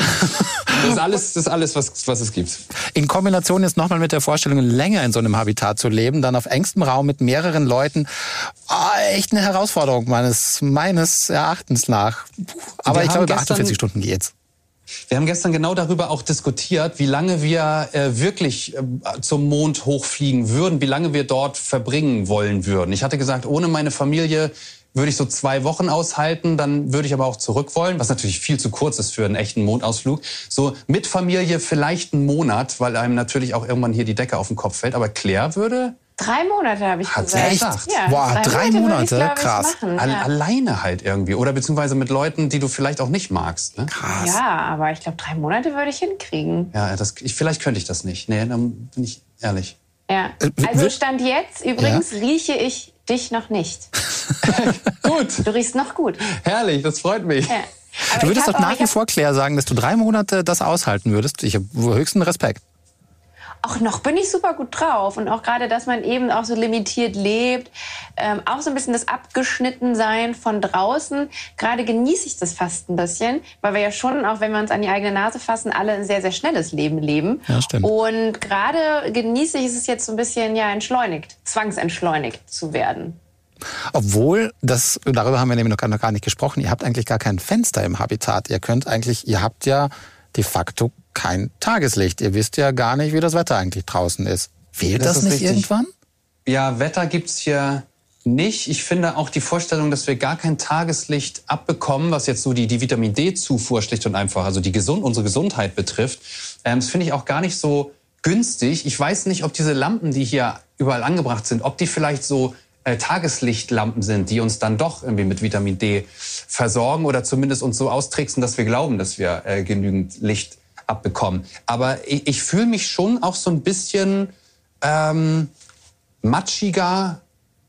Speaker 6: Das ist alles, das ist alles was, was es gibt.
Speaker 5: In Kombination jetzt nochmal mit der Vorstellung, länger in so einem Habitat zu leben, dann auf engstem Raum mit mehreren Leuten, ah, echt eine Herausforderung meines, meines Erachtens nach. Aber
Speaker 6: Wir
Speaker 5: ich glaube, über
Speaker 6: gestern-
Speaker 5: 48 Stunden geht's.
Speaker 6: Wir haben gestern genau darüber auch diskutiert, wie lange wir äh, wirklich äh, zum Mond hochfliegen würden, wie lange wir dort verbringen wollen würden. Ich hatte gesagt, ohne meine Familie würde ich so zwei Wochen aushalten, dann würde ich aber auch zurück wollen, was natürlich viel zu kurz ist für einen echten Mondausflug. So mit Familie vielleicht einen Monat, weil einem natürlich auch irgendwann hier die Decke auf den Kopf fällt. Aber Claire würde
Speaker 2: Drei Monate habe ich
Speaker 6: Hat sie
Speaker 2: gesagt.
Speaker 6: gesagt?
Speaker 2: Ja,
Speaker 5: Boah, drei
Speaker 2: würde
Speaker 5: Monate?
Speaker 2: Ich,
Speaker 5: Krass.
Speaker 2: Machen, ja.
Speaker 6: alleine halt irgendwie oder beziehungsweise mit Leuten, die du vielleicht auch nicht magst. Ne?
Speaker 5: Krass.
Speaker 2: ja, aber ich glaube, drei Monate würde ich hinkriegen.
Speaker 6: Ja, das, ich, vielleicht könnte ich das nicht. Nee, dann bin ich ehrlich.
Speaker 2: Ja.
Speaker 5: Äh,
Speaker 2: Also Stand jetzt übrigens rieche ich dich noch nicht.
Speaker 6: Gut,
Speaker 2: Du riechst noch gut.
Speaker 6: herrlich, das freut mich.
Speaker 2: Ja. Aber
Speaker 5: Du würdest doch nach wie vor, Claire, sagen, dass du drei Monate das aushalten würdest. Ich habe höchsten Respekt.
Speaker 2: Auch noch bin ich super gut drauf. Und auch gerade, dass man eben auch so limitiert lebt. Ähm, auch so ein bisschen das Abgeschnittensein von draußen. Gerade genieße ich das fast ein bisschen, weil wir ja schon, auch wenn wir uns an die eigene Nase fassen, alle ein sehr, sehr schnelles Leben leben.
Speaker 5: Ja, stimmt.
Speaker 2: Und gerade genieße ich es jetzt so ein bisschen ja entschleunigt, zwangsentschleunigt zu werden.
Speaker 5: Obwohl, das, darüber haben wir nämlich noch gar, noch gar nicht gesprochen, ihr habt eigentlich gar kein Fenster im Habitat. Ihr könnt eigentlich, ihr habt ja de facto kein Tageslicht. Ihr wisst ja gar nicht, wie das Wetter eigentlich draußen ist. Fehlt das,
Speaker 6: Das ist
Speaker 5: nicht
Speaker 6: richtig.
Speaker 5: irgendwann?
Speaker 6: Ja, Wetter gibt's hier nicht. Ich finde auch die Vorstellung, dass wir gar kein Tageslicht abbekommen, was jetzt so die, die Vitamin D-Zufuhr schlicht und einfach, also die gesund, unsere Gesundheit betrifft, ähm, das finde ich auch gar nicht so günstig. Ich weiß nicht, ob diese Lampen, die hier überall angebracht sind, ob die vielleicht so äh, Tageslichtlampen sind, die uns dann doch irgendwie mit Vitamin D versorgen oder zumindest uns so austricksen, dass wir glauben, dass wir äh, genügend Licht abbekommen. Aber ich, ich fühle mich schon auch so ein bisschen ähm, matschiger,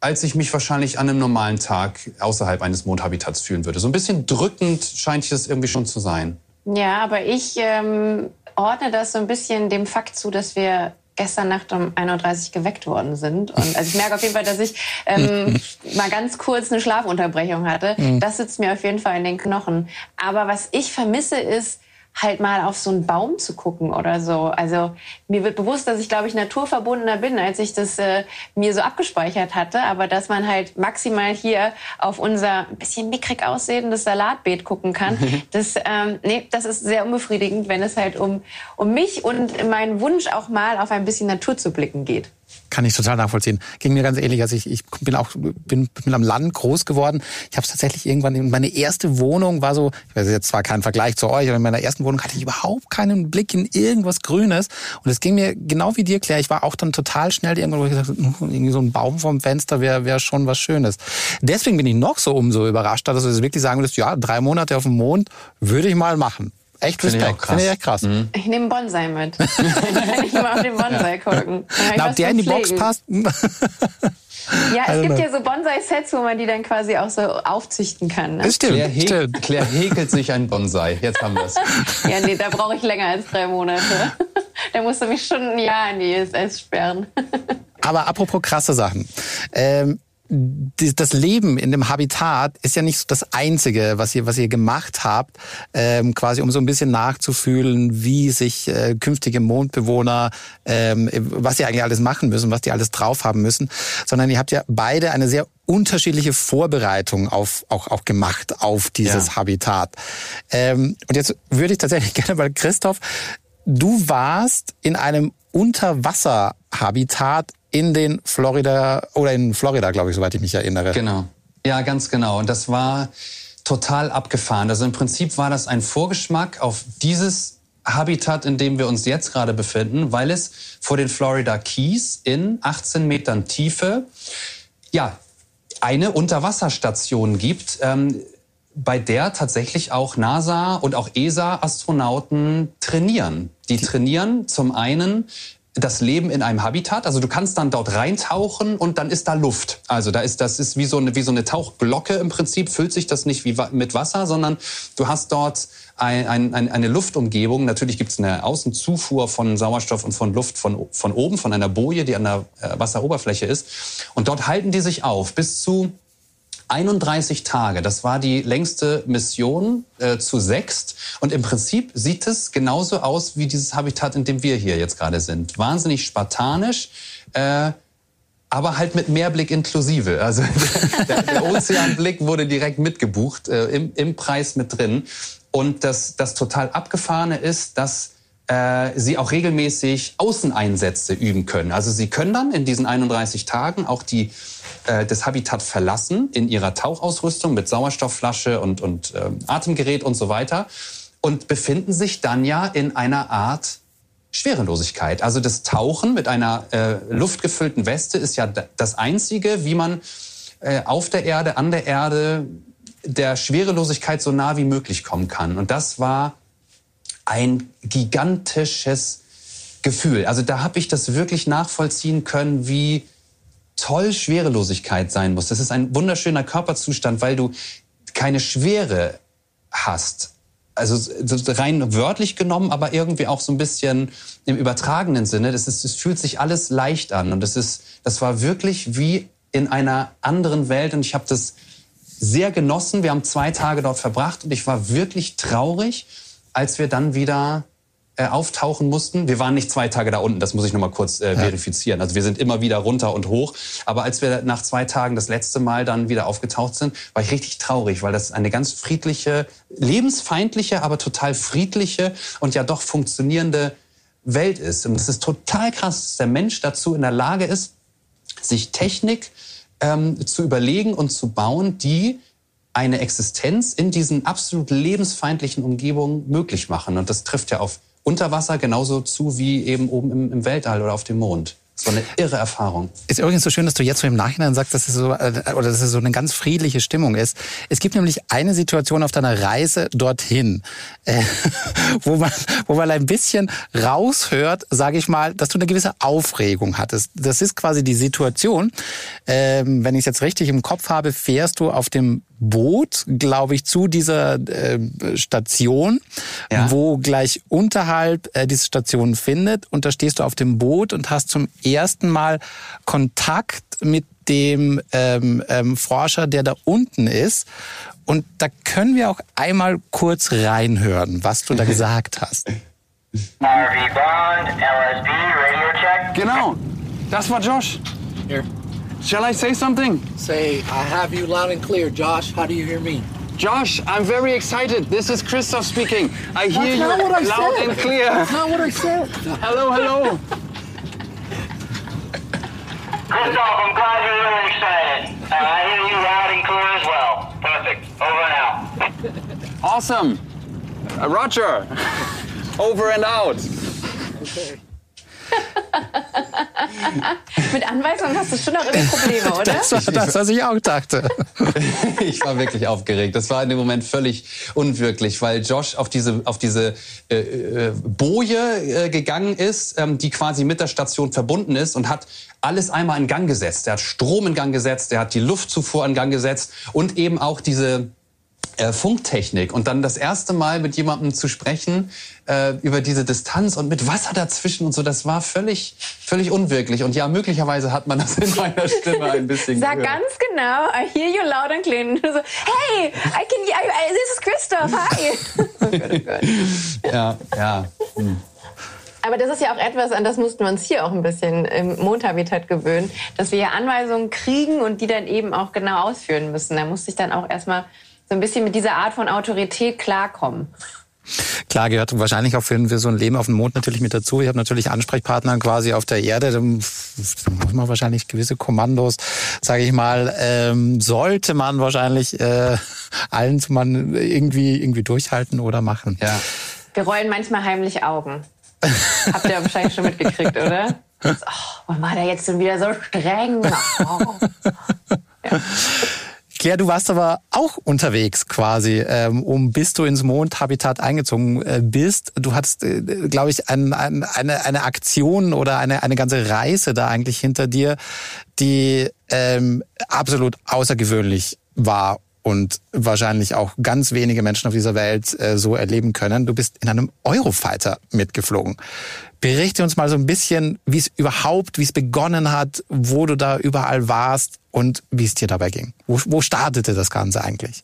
Speaker 6: als ich mich wahrscheinlich an einem normalen Tag außerhalb eines Mondhabitats fühlen würde. So ein bisschen drückend scheint es irgendwie schon zu sein.
Speaker 2: Ja, aber ich ähm, ordne das so ein bisschen dem Fakt zu, dass wir gestern Nacht um 1.30 Uhr geweckt worden sind. Und also ich merke auf jeden Fall, dass ich ähm, mal ganz kurz eine Schlafunterbrechung hatte. Das sitzt mir auf jeden Fall in den Knochen. Aber was ich vermisse, ist halt mal auf so einen Baum zu gucken oder so. Also mir wird bewusst, dass ich, glaube ich, naturverbundener bin, als ich das äh, mir so abgespeichert hatte. Aber dass man halt maximal hier auf unser ein bisschen mickrig aussehendes Salatbeet gucken kann, das, ähm, nee, das ist sehr unbefriedigend, wenn es halt um, um mich und meinen Wunsch auch mal auf ein bisschen Natur zu blicken geht.
Speaker 5: Kann ich total nachvollziehen. Ging mir ganz ähnlich. Also ich, ich bin auch bin, bin am Land groß geworden. Ich habe es tatsächlich irgendwann. Meine erste Wohnung war so. Ich weiß jetzt zwar kein Vergleich zu euch, aber in meiner ersten Wohnung hatte ich überhaupt keinen Blick in irgendwas Grünes. Und es ging mir genau wie dir, Claire. Ich war auch dann total schnell irgendwo, wo ich gesagt "Hm, irgendwie so ein Baum vom Fenster wäre wär schon was Schönes. Deswegen bin ich noch so umso überraschter, dass du jetzt wirklich sagen würdest, ja, drei Monate auf dem Mond würde ich mal machen. Echt
Speaker 6: Finde ich auch
Speaker 5: Respekt.
Speaker 6: krass.
Speaker 5: Finde ich echt krass.
Speaker 2: Ich nehme einen Bonsai mit. Dann kann ich mal auf den Bonsai gucken.
Speaker 5: Na, ob der in die Box passt?
Speaker 2: Ja, es gibt
Speaker 5: know.
Speaker 2: ja so Bonsai-Sets, wo man die dann quasi auch so aufzüchten kann. Ne?
Speaker 5: Das stimmt.
Speaker 6: Claire,
Speaker 5: stimmt.
Speaker 6: Claire häkelt sich ein Bonsai. Jetzt haben wir es.
Speaker 2: Ja, nee, da brauche ich länger als drei Monate. Da musst du mich schon ein Jahr in die ISS sperren.
Speaker 5: Aber apropos krasse Sachen. Ähm, das Leben in dem Habitat ist ja nicht so das Einzige, was ihr, was ihr gemacht habt, ähm, quasi um so ein bisschen nachzufühlen, wie sich äh, künftige Mondbewohner, ähm, was sie eigentlich alles machen müssen, was die alles drauf haben müssen, sondern ihr habt ja beide eine sehr unterschiedliche Vorbereitung auf, auch, auch gemacht auf dieses
Speaker 6: Ja.
Speaker 5: Habitat. Ähm, und jetzt würde ich tatsächlich gerne, weil Christoph, du warst in einem Unterwasserhabitat in den Florida oder in Florida, glaube ich, soweit ich mich erinnere.
Speaker 6: Genau. Ja, ganz genau. Und das war total abgefahren. Also im Prinzip war das ein Vorgeschmack auf dieses Habitat, in dem wir uns jetzt gerade befinden, weil es vor den Florida Keys in 18 Metern Tiefe, ja, eine Unterwasserstation gibt, ähm, bei der tatsächlich auch NASA und auch ESA-Astronauten trainieren. Die trainieren zum einen das Leben in einem Habitat. Also du kannst dann dort reintauchen und dann ist da Luft. Also da ist das ist wie so eine wie so eine Tauchglocke im Prinzip. Füllt sich das nicht wie mit Wasser, sondern du hast dort ein, ein, eine Luftumgebung. Natürlich gibt es eine Außenzufuhr von Sauerstoff und von Luft von, von oben, von einer Boje, die an der äh, Wasseroberfläche ist. Und dort halten die sich auf bis zu 31 Tage, das war die längste Mission äh, zu sechst. Und im Prinzip sieht es genauso aus wie dieses Habitat, in dem wir hier jetzt gerade sind. Wahnsinnig spartanisch. Äh, aber halt mit Mehrblick inklusive. Also der, der Ozeanblick wurde direkt mitgebucht, äh, im, im Preis mit drin. Und das, das total abgefahrene ist, dass äh, sie auch regelmäßig Außeneinsätze üben können. Also sie können dann in diesen 31 Tagen auch die, äh, das Habitat verlassen in ihrer Tauchausrüstung mit Sauerstoffflasche und, und äh, Atemgerät und so weiter und befinden sich dann ja in einer Art Schwerelosigkeit. Also das Tauchen mit einer äh, luftgefüllten Weste ist ja das Einzige, wie man äh, auf der Erde, an der Erde der Schwerelosigkeit so nah wie möglich kommen kann. Und das war ein gigantisches Gefühl. Also da habe ich das wirklich nachvollziehen können, wie toll Schwerelosigkeit sein muss. Das ist ein wunderschöner Körperzustand, weil du keine Schwere hast also rein wörtlich genommen, aber irgendwie auch so ein bisschen im übertragenen Sinne. Das ist, es fühlt sich alles leicht an und das ist, das war wirklich wie in einer anderen Welt und ich habe das sehr genossen. Wir haben zwei Tage dort verbracht und ich war wirklich traurig, als wir dann wieder äh, auftauchen mussten. Wir waren nicht zwei Tage da unten, das muss ich noch mal kurz äh, verifizieren. Also wir sind immer wieder runter und hoch. Aber als wir nach zwei Tagen das letzte Mal dann wieder aufgetaucht sind, war ich richtig traurig, weil das eine ganz friedliche, lebensfeindliche, aber total friedliche und ja doch funktionierende Welt ist. Und es ist total krass, dass der Mensch dazu in der Lage ist, sich Technik ähm, zu überlegen und zu bauen, die eine Existenz in diesen absolut lebensfeindlichen Umgebungen möglich machen. Und das trifft ja auf unter Wasser genauso zu wie eben oben im, im Weltall oder auf dem Mond. War eine irre Erfahrung.
Speaker 5: Ist übrigens so schön, dass du jetzt so im Nachhinein sagst, dass es so äh, oder dass es so eine ganz friedliche Stimmung ist. Es gibt nämlich eine Situation auf deiner Reise dorthin, äh, wo man wo man ein bisschen raushört, sage ich mal, dass du eine gewisse Aufregung hattest. Das ist quasi die Situation. Ähm, wenn ich es jetzt richtig im Kopf habe, fährst du auf dem Boot, glaube ich, zu dieser äh, Station, ja. wo gleich unterhalb äh, diese Station findet. Und da stehst du auf dem Boot und hast zum ersten Mal Kontakt mit dem ähm, ähm, Forscher, der da unten ist. Und da können wir auch einmal kurz reinhören, was du da gesagt hast.
Speaker 1: RV Bond, LSD, radio check.
Speaker 7: Genau, das war Josh.
Speaker 8: Here.
Speaker 7: Shall I say something?
Speaker 8: Say, I have you loud and clear. Josh, how do you hear me?
Speaker 7: Josh, I'm very excited. This is Christoph speaking. I hear you
Speaker 8: what I
Speaker 7: loud
Speaker 8: said.
Speaker 7: and clear.
Speaker 8: That's not what I said.
Speaker 7: Hello, hello.
Speaker 1: Christoph, I'm glad you're really excited. Uh, I hear you loud and clear as well. Perfect. Over and out.
Speaker 7: Awesome. Uh, Roger. Over and out.
Speaker 8: Okay.
Speaker 2: Mit Anweisungen hast du schon noch irgendwie Probleme, oder?
Speaker 5: Das war das, was ich auch dachte.
Speaker 6: ich war wirklich aufgeregt. Das war in dem Moment völlig unwirklich, weil Josh auf diese, auf diese äh, äh, Boje äh, gegangen ist, ähm, die quasi mit der Station verbunden ist und hat alles einmal in Gang gesetzt. Er hat Strom in Gang gesetzt, er hat die Luftzufuhr in Gang gesetzt und eben auch diese äh, Funktechnik und dann das erste Mal mit jemandem zu sprechen äh, über diese Distanz und mit Wasser dazwischen und so, das war völlig, völlig unwirklich. Und ja, möglicherweise hat man das in meiner Stimme ein bisschen
Speaker 2: Sag
Speaker 6: gehört.
Speaker 2: ganz genau, I hear you loud and clear. Du so, hey, I can, I, I, this is Christoph, hi. oh oh.
Speaker 6: Ja, ja. Hm.
Speaker 2: Aber das ist ja auch etwas, an das mussten wir uns hier auch ein bisschen im Mondhabitat gewöhnen, dass wir ja Anweisungen kriegen und die dann eben auch genau ausführen müssen. Da musste ich dann auch erstmal so ein bisschen mit dieser Art von Autorität klarkommen.
Speaker 5: Klar gehört wahrscheinlich auch für, für so ein Leben auf dem Mond natürlich mit dazu. Ich habe natürlich Ansprechpartner quasi auf der Erde. Da muss man wahrscheinlich gewisse Kommandos, sage ich mal, ähm, sollte man wahrscheinlich äh, allen zu man irgendwie irgendwie durchhalten oder machen.
Speaker 6: Ja.
Speaker 2: Wir rollen manchmal heimlich Augen. Habt ihr wahrscheinlich schon mitgekriegt, oder? Oh, war der jetzt schon wieder so streng? Oh.
Speaker 5: Claire, du warst aber auch unterwegs quasi, ähm, um bis du ins Mondhabitat eingezogen äh, bist. Du hattest, äh, glaube ich, ein, ein, eine, eine Aktion oder eine, eine ganze Reise da eigentlich hinter dir, die ähm, absolut außergewöhnlich war und wahrscheinlich auch ganz wenige Menschen auf dieser Welt äh, so erleben können. Du bist in einem Eurofighter mitgeflogen. Berichte uns mal so ein bisschen, wie es überhaupt, wie es begonnen hat, wo du da überall warst und wie es dir dabei ging. Wo, wo startete das Ganze eigentlich?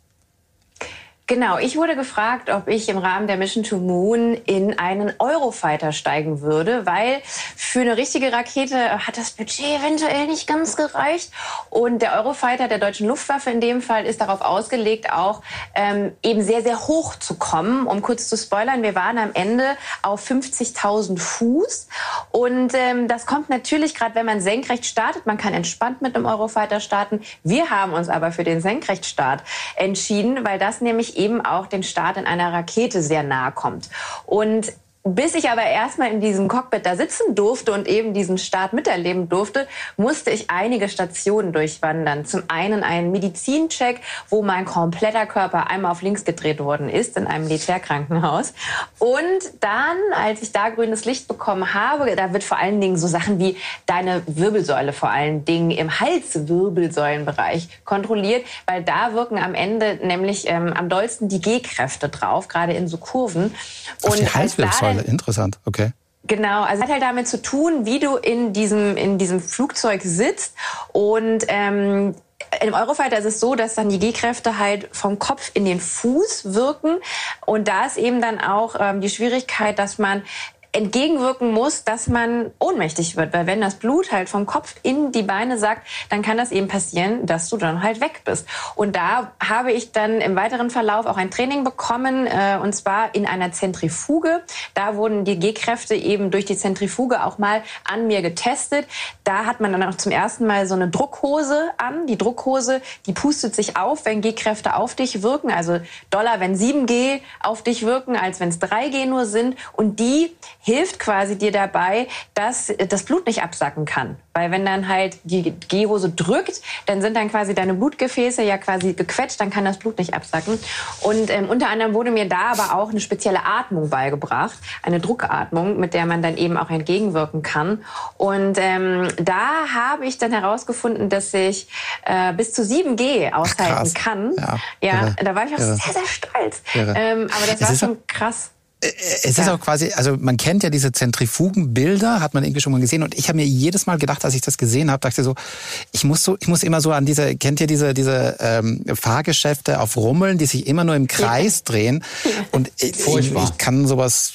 Speaker 2: Genau, ich wurde gefragt, ob ich im Rahmen der Mission to Moon in einen Eurofighter steigen würde, weil für eine richtige Rakete hat das Budget eventuell nicht ganz gereicht. Und der Eurofighter der deutschen Luftwaffe in dem Fall ist darauf ausgelegt, auch ähm, eben sehr, sehr hoch zu kommen. Um kurz zu spoilern, wir waren am Ende auf 50.000 Fuß. Und ähm, das kommt natürlich gerade, wenn man senkrecht startet. Man kann entspannt mit einem Eurofighter starten. Wir haben uns aber für den Senkrechtstart entschieden, weil das nämlich eben auch dem Start in einer Rakete sehr nahe kommt. Und bis ich aber erstmal in diesem Cockpit da sitzen durfte und eben diesen Start miterleben durfte, musste ich einige Stationen durchwandern. Zum einen einen Medizincheck, wo mein kompletter Körper einmal auf links gedreht worden ist in einem Militärkrankenhaus. Und dann, als ich da grünes Licht bekommen habe, da wird vor allen Dingen so Sachen wie deine Wirbelsäule vor allen Dingen im Halswirbelsäulenbereich kontrolliert, weil da wirken am Ende nämlich ähm, am dollsten die G-Kräfte drauf, gerade in so Kurven.
Speaker 5: Auf die Halswirbelsäule, interessant, okay.
Speaker 2: Genau, also hat halt damit zu tun, wie du in diesem, in diesem Flugzeug sitzt. Und ähm, im Eurofighter ist es so, dass dann die G-Kräfte halt vom Kopf in den Fuß wirken. Und da ist eben dann auch ähm, die Schwierigkeit, dass man entgegenwirken muss, dass man ohnmächtig wird. Weil wenn das Blut halt vom Kopf in die Beine sagt, dann kann das eben passieren, dass du dann halt weg bist. Und da habe ich dann im weiteren Verlauf auch ein Training bekommen, äh, und zwar in einer Zentrifuge. Da wurden die G-Kräfte eben durch die Zentrifuge auch mal an mir getestet. Da hat man dann auch zum ersten Mal so eine Druckhose an. Die Druckhose, die pustet sich auf, wenn G-Kräfte auf dich wirken. Also Dollar, wenn 7G auf dich wirken, als wenn es 3G nur sind. Und die hilft quasi dir dabei, dass das Blut nicht absacken kann. Weil wenn dann halt die Gehhose drückt, dann sind dann quasi deine Blutgefäße ja quasi gequetscht, dann kann das Blut nicht absacken. Und ähm, unter anderem wurde mir da aber auch eine spezielle Atmung beigebracht, eine Druckatmung, mit der man dann eben auch entgegenwirken kann. Und ähm, da habe ich dann herausgefunden, dass ich äh, bis zu 7G aushalten
Speaker 5: Ach,
Speaker 2: kann.
Speaker 5: Ja,
Speaker 2: ja da war ich auch
Speaker 5: irre.
Speaker 2: sehr, sehr stolz. Ähm, aber das
Speaker 5: Es
Speaker 2: war schon krass.
Speaker 5: Es ist auch quasi, also man kennt ja diese Zentrifugenbilder, hat man irgendwie schon mal gesehen. Und ich habe mir jedes Mal gedacht, als ich das gesehen habe, dachte so, ich muss so, ich muss immer so an diese, kennt ihr diese diese ähm, Fahrgeschäfte auf Rummeln, die sich immer nur im Kreis drehen. Und ich, ich, ich kann sowas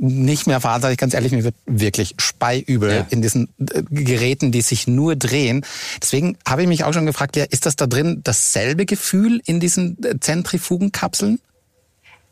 Speaker 5: nicht mehr fahren, sage ich ganz ehrlich, mir wird wirklich speiübel
Speaker 6: Ja.
Speaker 5: in diesen äh, Geräten, die sich nur drehen. Deswegen habe ich mich auch schon gefragt, ja, ist das da drin dasselbe Gefühl in diesen äh, Zentrifugenkapseln?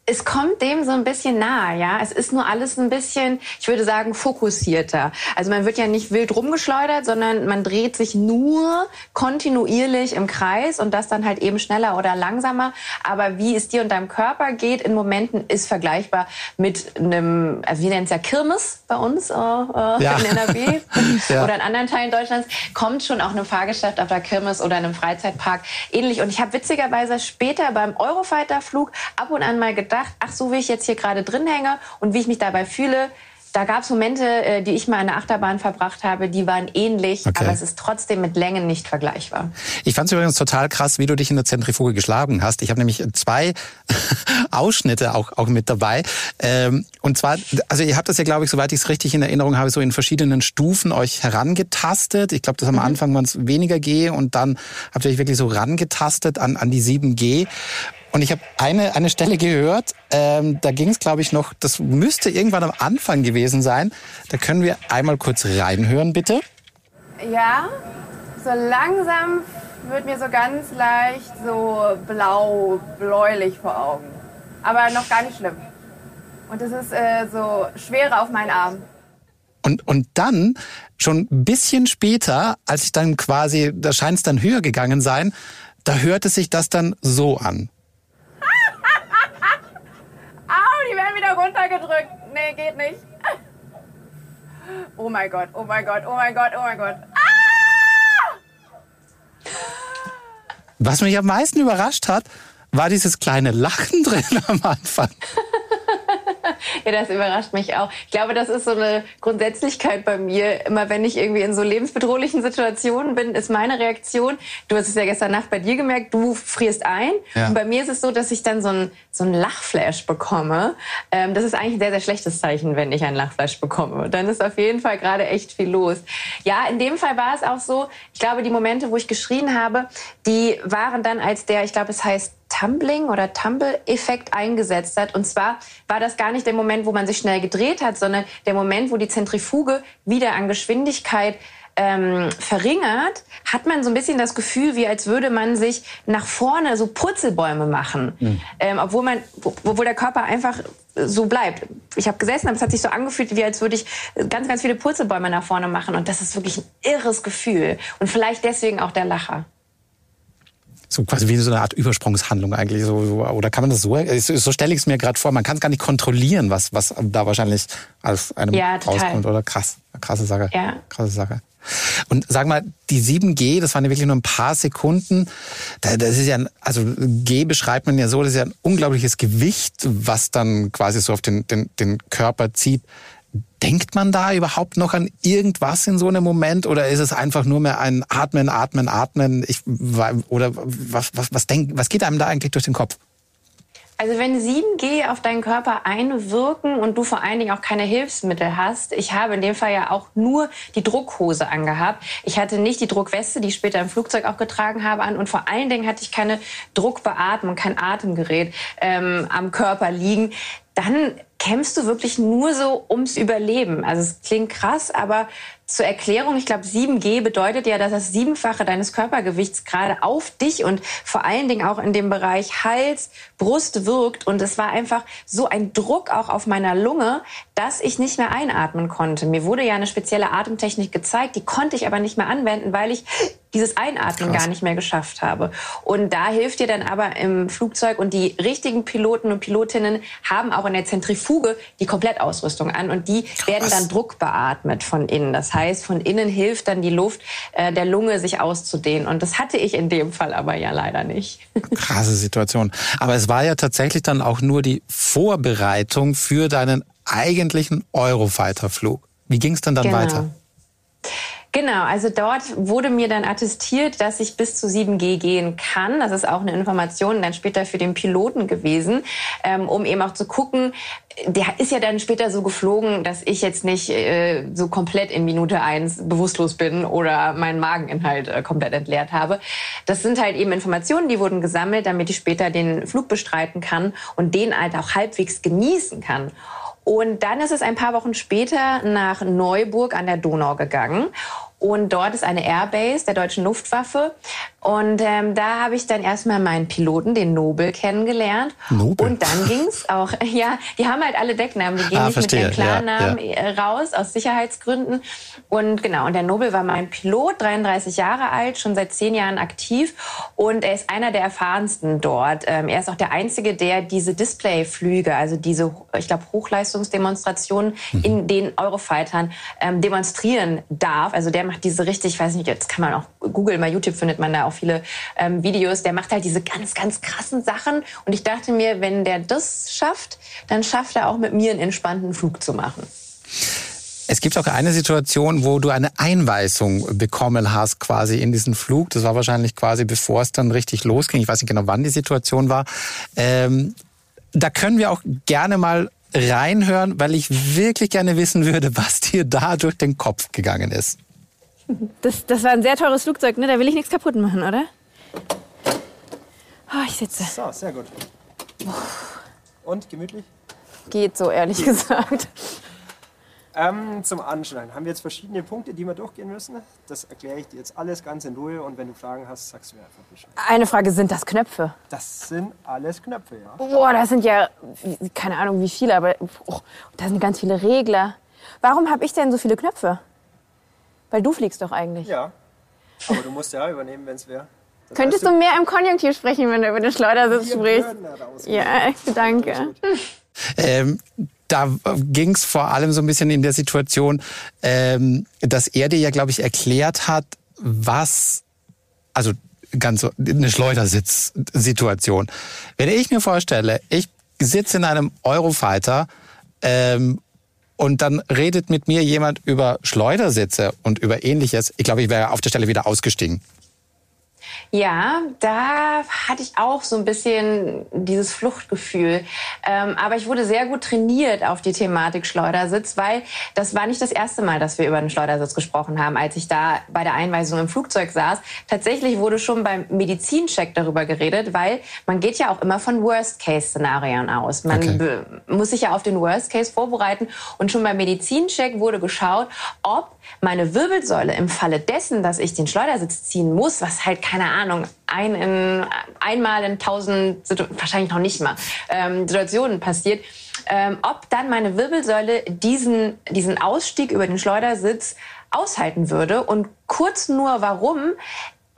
Speaker 2: Es kommt dem so ein bisschen nahe, ja. Es ist nur alles ein bisschen, ich würde sagen, fokussierter. Also man wird ja nicht wild rumgeschleudert, sondern man dreht sich nur kontinuierlich im Kreis und das dann halt eben schneller oder langsamer. Aber wie es dir und deinem Körper geht in Momenten, ist vergleichbar mit einem, also wir nennen es ja Kirmes bei uns äh, äh,
Speaker 5: Ja.
Speaker 2: in NRW
Speaker 5: Ja.
Speaker 2: oder in anderen Teilen Deutschlands, kommt schon auch einem Fahrgeschäft auf der Kirmes oder einem Freizeitpark ähnlich. Und ich habe witzigerweise später beim Eurofighter-Flug ab und an mal gedacht, ach so wie ich jetzt hier gerade drin hänge und wie ich mich dabei fühle, da gab es Momente, äh, die ich mal in der Achterbahn verbracht habe, die waren ähnlich,
Speaker 5: Okay.
Speaker 2: aber es ist trotzdem mit Längen nicht vergleichbar.
Speaker 5: Ich fand es übrigens total krass, wie du dich in der Zentrifuge geschlagen hast. Ich habe nämlich zwei Ausschnitte auch, auch mit dabei. Ähm, und zwar, also ihr habt das ja, glaube ich, soweit ich es richtig in Erinnerung habe, so in verschiedenen Stufen euch herangetastet. Ich glaube, das am Anfang waren es weniger G und dann habt ihr euch wirklich so rangetastet an, an die 7G. Und ich habe eine, eine Stelle gehört, ähm, da ging es, glaube ich, noch, das müsste irgendwann am Anfang gewesen sein. Da können wir einmal kurz reinhören, bitte.
Speaker 9: Ja, so langsam wird mir so ganz leicht so blau, bläulich vor Augen. Aber noch gar nicht schlimm. Und es ist äh, so Schwere auf meinen Arm.
Speaker 5: Und, und dann, schon ein bisschen später, als ich dann quasi, da scheint es dann höher gegangen sein, da hörte sich das dann so an.
Speaker 9: Au, die werden wieder runtergedrückt. Nee, geht nicht. Oh mein Gott, oh mein Gott, oh mein Gott, oh mein Gott.
Speaker 5: Was mich am meisten überrascht hat, war dieses kleine Lachen drin am Anfang.
Speaker 2: ja, das überrascht mich auch. Ich glaube, das ist so eine Grundsätzlichkeit bei mir. Immer wenn ich irgendwie in so lebensbedrohlichen Situationen bin, ist meine Reaktion, du hast es ja gestern Nacht bei dir gemerkt, du frierst ein.
Speaker 6: Ja.
Speaker 2: Und bei mir ist es so, dass ich dann so ein, so ein Lachflash bekomme. Ähm, das ist eigentlich ein sehr, sehr schlechtes Zeichen, wenn ich ein Lachflash bekomme. Dann ist auf jeden Fall gerade echt viel los. Ja, in dem Fall war es auch so, ich glaube, die Momente, wo ich geschrien habe, die waren dann als der, ich glaube, es heißt Tumbling oder Tumble-Effekt eingesetzt hat. Und zwar war das gar nicht der Moment, wo man sich schnell gedreht hat, sondern der Moment, wo die Zentrifuge wieder an Geschwindigkeit ähm, verringert, hat man so ein bisschen das Gefühl, wie als würde man sich nach vorne so Purzelbäume machen, ähm, obwohl man, wo- obwohl der Körper einfach so bleibt. Ich habe gesessen, aber es hat sich so angefühlt, wie als würde ich ganz, ganz viele Purzelbäume nach vorne machen. Und das ist wirklich ein irres Gefühl. Und vielleicht deswegen auch der Lacher.
Speaker 5: So quasi wie so eine Art Übersprungshandlung eigentlich. So, oder kann man das so, so stelle ich es mir gerade vor, man kann es gar nicht kontrollieren, was, was da wahrscheinlich aus einem
Speaker 2: Ja,
Speaker 5: rauskommt. Oder krass, krasse Sache.
Speaker 2: Ja.
Speaker 5: Krasse Sache. Und sag mal, die 7G, das waren ja wirklich nur ein paar Sekunden. Da- Das ist ja, ein, also G beschreibt man ja so, das ist ja ein unglaubliches Gewicht, was dann quasi so auf den, den, den Körper zieht. Denkt man da überhaupt noch an irgendwas in so einem Moment oder ist es einfach nur mehr ein Atmen, Atmen, Atmen? Ich, oder was, was, was, denk, was geht einem da eigentlich durch den Kopf?
Speaker 2: Also wenn 7G auf deinen Körper einwirken und du vor allen Dingen auch keine Hilfsmittel hast, ich habe in dem Fall ja auch nur die Druckhose angehabt. Ich hatte nicht die Druckweste, die ich später im Flugzeug auch getragen habe, an und vor allen Dingen hatte ich keine Druckbeatmung, kein Atemgerät ähm, am Körper liegen. Dann kämpfst du wirklich nur so ums Überleben. Also es klingt krass, aber zur Erklärung, ich glaube, 7G bedeutet ja, dass das Siebenfache deines Körpergewichts gerade auf dich und vor allen Dingen auch in dem Bereich Hals, Brust wirkt. Und es war einfach so ein Druck auch auf meiner Lunge, dass ich nicht mehr einatmen konnte. Mir wurde ja eine spezielle Atemtechnik gezeigt, die konnte ich aber nicht mehr anwenden, weil ich dieses Einatmen
Speaker 5: Krass.
Speaker 2: gar nicht mehr geschafft habe. Und da hilft dir dann aber im Flugzeug und die richtigen Piloten und Pilotinnen haben auch in der Zentrifuge die Komplettausrüstung an und die werden dann druckbeatmet von innen. Das heißt, von innen hilft dann die Luft äh, der Lunge sich auszudehnen. Und das hatte ich in dem Fall aber ja leider nicht.
Speaker 5: Krasse Situation. Aber es war ja tatsächlich dann auch nur die Vorbereitung für deinen eigentlichen Eurofighter-Flug. Wie ging es denn dann
Speaker 2: Genau.
Speaker 5: weiter?
Speaker 2: Genau, also dort wurde mir dann attestiert, dass ich bis zu 7G gehen kann. Das ist auch eine Information dann später für den Piloten gewesen, ähm, um eben auch zu gucken, der ist ja dann später so geflogen, dass ich jetzt nicht äh, so komplett in Minute eins bewusstlos bin oder meinen Mageninhalt äh, komplett entleert habe. Das sind halt eben Informationen, die wurden gesammelt, damit ich später den Flug bestreiten kann und den halt auch halbwegs genießen kann. Und dann ist es ein paar Wochen später nach Neuburg an der Donau gegangen. Und dort ist eine Airbase der deutschen Luftwaffe. Und ähm, da habe ich dann erstmal meinen Piloten, den Nobel, kennengelernt.
Speaker 5: Nobel?
Speaker 2: Und dann ging's auch, ja, die haben halt alle Decknamen, die gehen
Speaker 5: Ah,
Speaker 2: nicht
Speaker 5: verstehe,
Speaker 2: mit ihren
Speaker 5: ja,
Speaker 2: Klarnamen
Speaker 5: ja.
Speaker 2: äh, raus, aus Sicherheitsgründen. Und genau, und der Nobel war mein Pilot, 33 Jahre alt, schon seit zehn Jahren aktiv. Und er ist einer der erfahrensten dort. Ähm, er ist auch der Einzige, der diese Displayflüge, also diese, ich glaube, Hochleistungsdemonstrationen
Speaker 5: Mhm.
Speaker 2: in den Eurofightern ähm, demonstrieren darf. Also der macht diese richtig, ich weiß nicht, jetzt kann man auch googeln, bei YouTube findet man da auch viele ähm, Videos. Der macht halt diese ganz, ganz krassen Sachen. Und ich dachte mir, wenn der das schafft, dann schafft er auch mit mir einen entspannten Flug zu machen.
Speaker 5: Es gibt auch eine Situation, wo du eine Einweisung bekommen hast, quasi in diesen Flug. Das war wahrscheinlich quasi bevor es dann richtig losging. Ich weiß nicht genau, wann die Situation war. Ähm, da können wir auch gerne mal reinhören, weil ich wirklich gerne wissen würde, was dir da durch den Kopf gegangen ist.
Speaker 10: Das, das war ein sehr teures Flugzeug, ne? Da will ich nichts kaputt machen, oder? Oh, ich sitze.
Speaker 11: So, sehr gut. Und gemütlich?
Speaker 10: Geht so, ehrlich gesagt.
Speaker 11: Ähm, zum Anschneiden haben wir jetzt verschiedene Punkte, die wir durchgehen müssen. Das erkläre ich dir jetzt alles ganz in Ruhe und wenn du Fragen hast, sagst du mir einfach Bescheid.
Speaker 10: Eine Frage, sind das Knöpfe?
Speaker 11: Das sind alles Knöpfe, ja.
Speaker 10: Boah, das sind ja, keine Ahnung wie viele, aber oh, da sind ganz viele Regler. Warum habe ich denn so viele Knöpfe? Weil du fliegst doch eigentlich.
Speaker 11: Ja. Aber du musst ja übernehmen, wenn es wäre. Das
Speaker 10: Könntest
Speaker 11: heißt,
Speaker 10: du mehr im Konjunktiv sprechen, wenn du über den Schleudersitz sprichst? Ja, danke.
Speaker 5: Ähm, da ging es vor allem so ein bisschen in der Situation, ähm, dass er dir ja, glaube ich, erklärt hat, was, also ganz so, eine Schleudersitzsituation. Wenn ich mir vorstelle, ich sitze in einem Eurofighter Ähm, und dann redet mit mir jemand über Schleudersitze und über ähnliches. Ich glaube, ich wäre auf der Stelle wieder ausgestiegen.
Speaker 2: Ja, da hatte ich auch so ein bisschen dieses Fluchtgefühl. Ähm, aber ich wurde sehr gut trainiert auf die Thematik Schleudersitz, weil das war nicht das erste Mal, dass wir über den Schleudersitz gesprochen haben, als ich da bei der Einweisung im Flugzeug saß. Tatsächlich wurde schon beim Medizincheck darüber geredet, weil man geht ja auch immer von Worst-Case-Szenarien aus. Man
Speaker 5: Okay.
Speaker 2: muss sich ja auf den Worst-Case vorbereiten. Und schon beim Medizincheck wurde geschaut, ob meine Wirbelsäule im Falle dessen, dass ich den Schleudersitz ziehen muss, was halt, keine Ahnung, ein in, einmal in tausend, wahrscheinlich noch nicht mal, ähm, Situationen passiert, ähm, ob dann meine Wirbelsäule diesen, diesen Ausstieg über den Schleudersitz aushalten würde. Und kurz nur warum.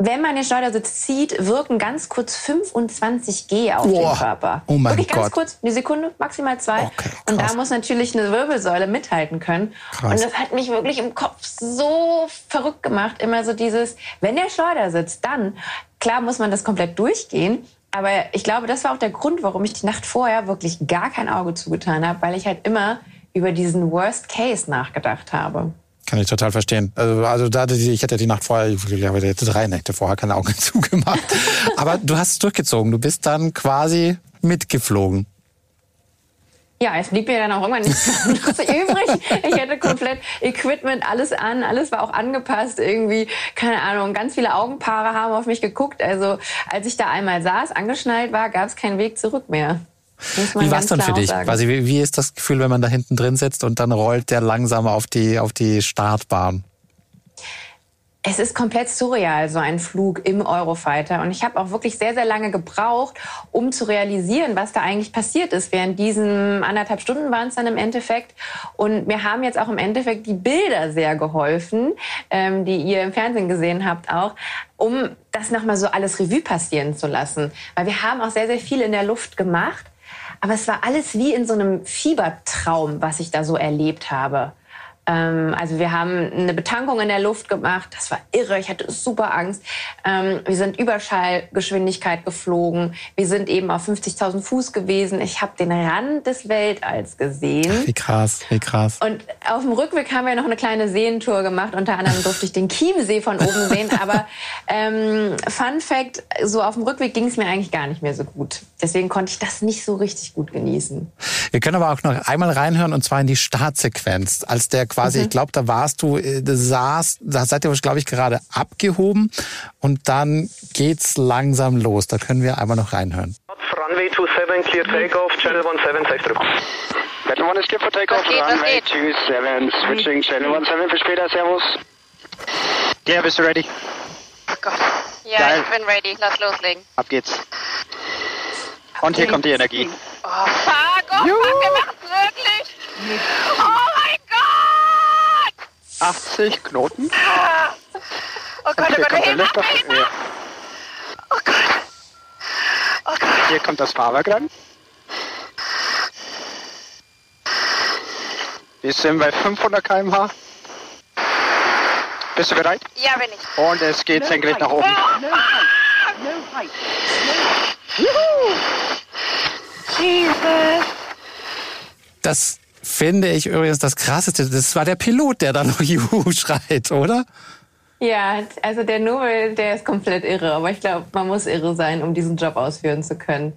Speaker 2: Wenn man den Schleudersitz zieht, wirken ganz kurz 25 G auf
Speaker 5: Boah.
Speaker 2: den Körper.
Speaker 5: Oh mein
Speaker 2: Wirklich ganz
Speaker 5: Gott.
Speaker 2: kurz, eine Sekunde, maximal zwei. und da muss natürlich eine Wirbelsäule mithalten können.
Speaker 5: Krass.
Speaker 2: Und das hat mich wirklich im Kopf so verrückt gemacht. Immer so dieses, wenn der Schleudersitz, dann, klar muss man das komplett durchgehen. Aber ich glaube, das war auch der Grund, warum ich die Nacht vorher wirklich gar kein Auge zugetan habe, weil ich halt immer über diesen Worst Case nachgedacht habe.
Speaker 5: Kann ich total verstehen. Also, also da, ich hätte die Nacht vorher, ich hätte drei Nächte vorher keine Augen zugemacht. Aber du hast es durchgezogen. Du bist dann quasi mitgeflogen.
Speaker 2: Ja, es blieb mir dann auch irgendwann nichts übrig. Ich hatte komplett Equipment, alles an, alles war auch angepasst. Irgendwie, keine Ahnung, ganz viele Augenpaare haben auf mich geguckt. Also als ich da einmal saß, angeschnallt war, gab es keinen Weg zurück mehr.
Speaker 5: Wie war es dann für dich? Quasi, wie, wie ist das Gefühl, wenn man da hinten drin sitzt und dann rollt der langsam auf die, auf die Startbahn?
Speaker 2: Es ist komplett surreal, so ein Flug im Eurofighter. Und ich habe auch wirklich sehr, sehr lange gebraucht, um zu realisieren, was da eigentlich passiert ist. Während diesen anderthalb Stunden waren es dann im Endeffekt. Und mir haben jetzt auch im Endeffekt die Bilder sehr geholfen, ähm, die ihr im Fernsehen gesehen habt auch, um das nochmal so alles Revue passieren zu lassen. Weil wir haben auch sehr, sehr viel in der Luft gemacht. Aber es war alles wie in so einem Fiebertraum, was ich da so erlebt habe. Ähm, also wir haben eine Betankung in der Luft gemacht. Das war irre. Ich hatte super Angst. Ähm, wir sind Überschallgeschwindigkeit geflogen. Wir sind eben auf 50.000 Fuß gewesen. Ich habe den Rand des Weltalls gesehen.
Speaker 5: Wie krass, wie krass.
Speaker 2: Und auf dem Rückweg haben wir noch eine kleine Seentour gemacht. Unter anderem durfte ich den Chiemsee von oben sehen. Aber ähm, Fun Fact, so auf dem Rückweg ging es mir eigentlich gar nicht mehr so gut. Deswegen konnte ich das nicht so richtig gut genießen.
Speaker 5: Wir können aber auch noch einmal reinhören und zwar in die Startsequenz. Als der quasi,
Speaker 2: Mhm.
Speaker 5: ich glaube, da warst du, äh, da saß, da seid ihr, glaube ich, gerade abgehoben und dann geht's langsam los. Da können wir einmal noch reinhören.
Speaker 12: Runway 27, clear takeoff, channel 17, safe through. Channel 1 is clear for takeoff, runway
Speaker 13: geht?
Speaker 12: 27, switching, channel 17 für später, servus. Ja, bist du ready?
Speaker 13: Oh Gott. Ja,
Speaker 12: Geil.
Speaker 13: ich bin ready. Lass loslegen.
Speaker 12: Ab geht's. Und hier kommt die Energie.
Speaker 13: Oh, fuck. Oh, fuck. Wir machen's wirklich. Oh.
Speaker 12: 80 Knoten.
Speaker 13: Oh Gott, oh Gott. Hilfe.
Speaker 12: Ja.
Speaker 13: Oh Gott. Oh Gott.
Speaker 12: Hier kommt das Fahrwerk ran. Wir sind bei 500 km/h. Bist du bereit?
Speaker 13: Ja, bin ich.
Speaker 12: Und es geht senkrecht nach oben.
Speaker 13: Jesus.
Speaker 5: Das finde ich übrigens das Krasseste. Das war der Pilot, der da noch Juhu schreit, oder?
Speaker 2: Ja, also der Nobel, der ist komplett irre. Aber ich glaube, man muss irre sein, um diesen Job ausführen zu können.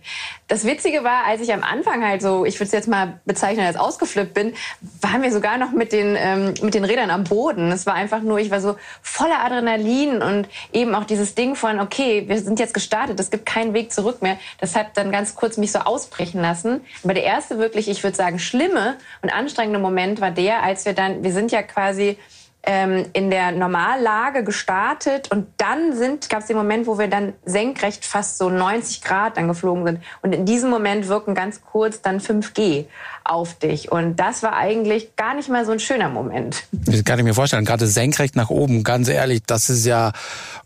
Speaker 2: Das Witzige war, als ich am Anfang halt so, ich würde es jetzt mal bezeichnen, als ausgeflippt bin, waren wir sogar noch mit den, ähm, mit den Rädern am Boden. Es war einfach nur, ich war so voller Adrenalin und eben auch dieses Ding von, okay, wir sind jetzt gestartet, es gibt keinen Weg zurück mehr. Das hat dann ganz kurz mich so ausbrechen lassen. Aber der erste wirklich, ich würde sagen, schlimme und anstrengende Moment war der, als wir dann, wir sind ja quasi ähm, in der Normallage gestartet und dann sind gab es den Moment, wo wir dann senkrecht fast so 90 Grad dann geflogen sind und in diesem Moment wirken ganz kurz dann 5G auf dich und das war eigentlich gar nicht mal so ein schöner Moment.
Speaker 5: Das kann ich mir vorstellen. Gerade senkrecht nach oben, ganz ehrlich, das ist ja,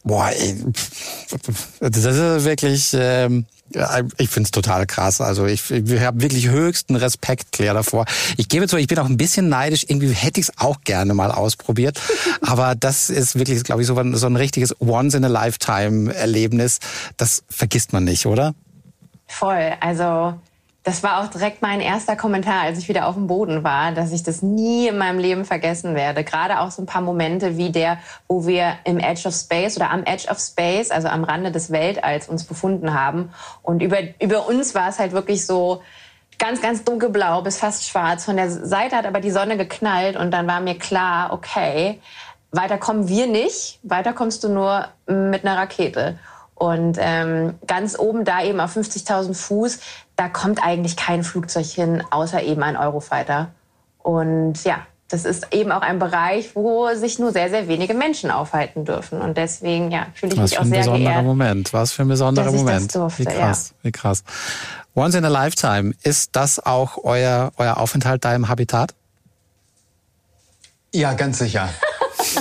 Speaker 5: boah, ey, das ist wirklich, ähm, ich find's total krass. Also ich, ich habe wirklich höchsten Respekt, Claire, davor. Ich gebe zu, ich bin auch ein bisschen neidisch. Irgendwie hätte ich's auch gerne mal ausprobiert. Aber das ist wirklich, glaube ich, so ein, so ein richtiges Once-in-a-Lifetime-Erlebnis. Das vergisst man nicht, oder?
Speaker 2: Voll, also das war auch direkt mein erster Kommentar, als ich wieder auf dem Boden war, dass ich das nie in meinem Leben vergessen werde. Gerade auch so ein paar Momente wie der, wo wir im Edge of Space oder am Edge of Space, also am Rande des Weltalls, uns befunden haben. Und über, über uns war es halt wirklich so ganz, ganz dunkelblau bis fast schwarz. Von der Seite hat aber die Sonne geknallt und dann war mir klar, okay, weiter kommen wir nicht, weiter kommst du nur mit einer Rakete. Und ähm, ganz oben da eben auf 50.000 Fuß, da kommt eigentlich kein Flugzeug hin, außer eben ein Eurofighter. Und ja, das ist eben auch ein Bereich, wo sich nur sehr, sehr wenige Menschen aufhalten dürfen. Und deswegen ja, fühle ich
Speaker 5: Was
Speaker 2: mich
Speaker 5: für
Speaker 2: auch
Speaker 5: ein
Speaker 2: sehr
Speaker 5: besonderer
Speaker 2: geehrt.
Speaker 5: Moment. Was für ein besonderer
Speaker 2: dass ich das
Speaker 5: Moment.
Speaker 2: durfte,
Speaker 5: wie krass, wie krass. Once in a lifetime. Ist das auch euer, euer Aufenthalt da im Habitat?
Speaker 6: Ja, ganz sicher.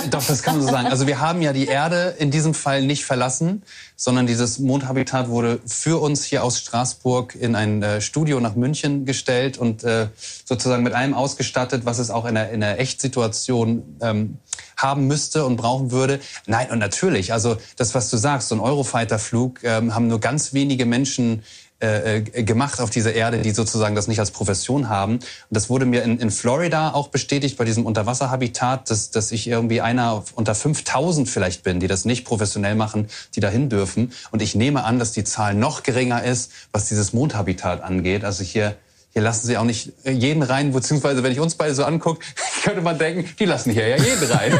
Speaker 6: Doch, das kann man so sagen. Also wir haben ja die Erde in diesem Fall nicht verlassen, sondern dieses Mondhabitat wurde für uns hier aus Straßburg in ein äh, Studio nach München gestellt und äh, sozusagen mit allem ausgestattet, was es auch in der, in der Echtsituation ähm, haben müsste und brauchen würde. Nein, und natürlich, also das, was du sagst, so ein Eurofighter-Flug ähm, haben nur ganz wenige Menschen äh, äh, gemacht auf dieser Erde, die sozusagen das nicht als Profession haben. Und das wurde mir in, in Florida auch bestätigt bei diesem Unterwasserhabitat, dass, dass ich irgendwie einer unter 5000 vielleicht bin, die das nicht professionell machen, die dahin dürfen. Und ich nehme an, dass die Zahl noch geringer ist, was dieses Mondhabitat angeht. Also hier hier lassen sie auch nicht jeden rein, beziehungsweise wenn ich uns beide so angucke, könnte man denken, die lassen hier ja jeden rein.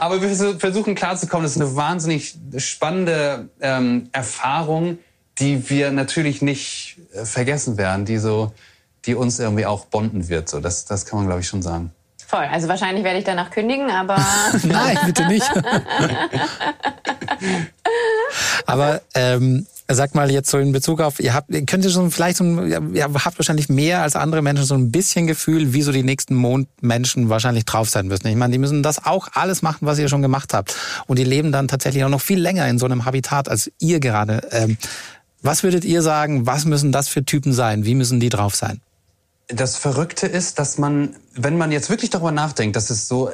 Speaker 6: Aber wir vers- versuchen klarzukommen, das ist eine wahnsinnig spannende ähm, Erfahrung, die wir natürlich nicht äh, vergessen werden, die so, die uns irgendwie auch bonden wird. So, das, das kann man glaube ich schon sagen.
Speaker 2: Voll. Also wahrscheinlich werde ich danach kündigen, aber.
Speaker 5: Nein, bitte nicht. Aber ähm, sag mal jetzt so in Bezug auf, ihr habt, ihr könnt ihr schon vielleicht so, ein- ihr habt wahrscheinlich mehr als andere Menschen so ein bisschen Gefühl, wie so die nächsten Mondmenschen wahrscheinlich drauf sein müssen. Ich meine, die müssen das auch alles machen, was ihr schon gemacht habt. Und die leben dann tatsächlich auch noch viel länger in so einem Habitat als ihr gerade. Ähm, was würdet ihr sagen, was müssen das für Typen sein? Wie müssen die drauf sein?
Speaker 6: Das Verrückte ist, dass man, wenn man jetzt wirklich darüber nachdenkt, dass es so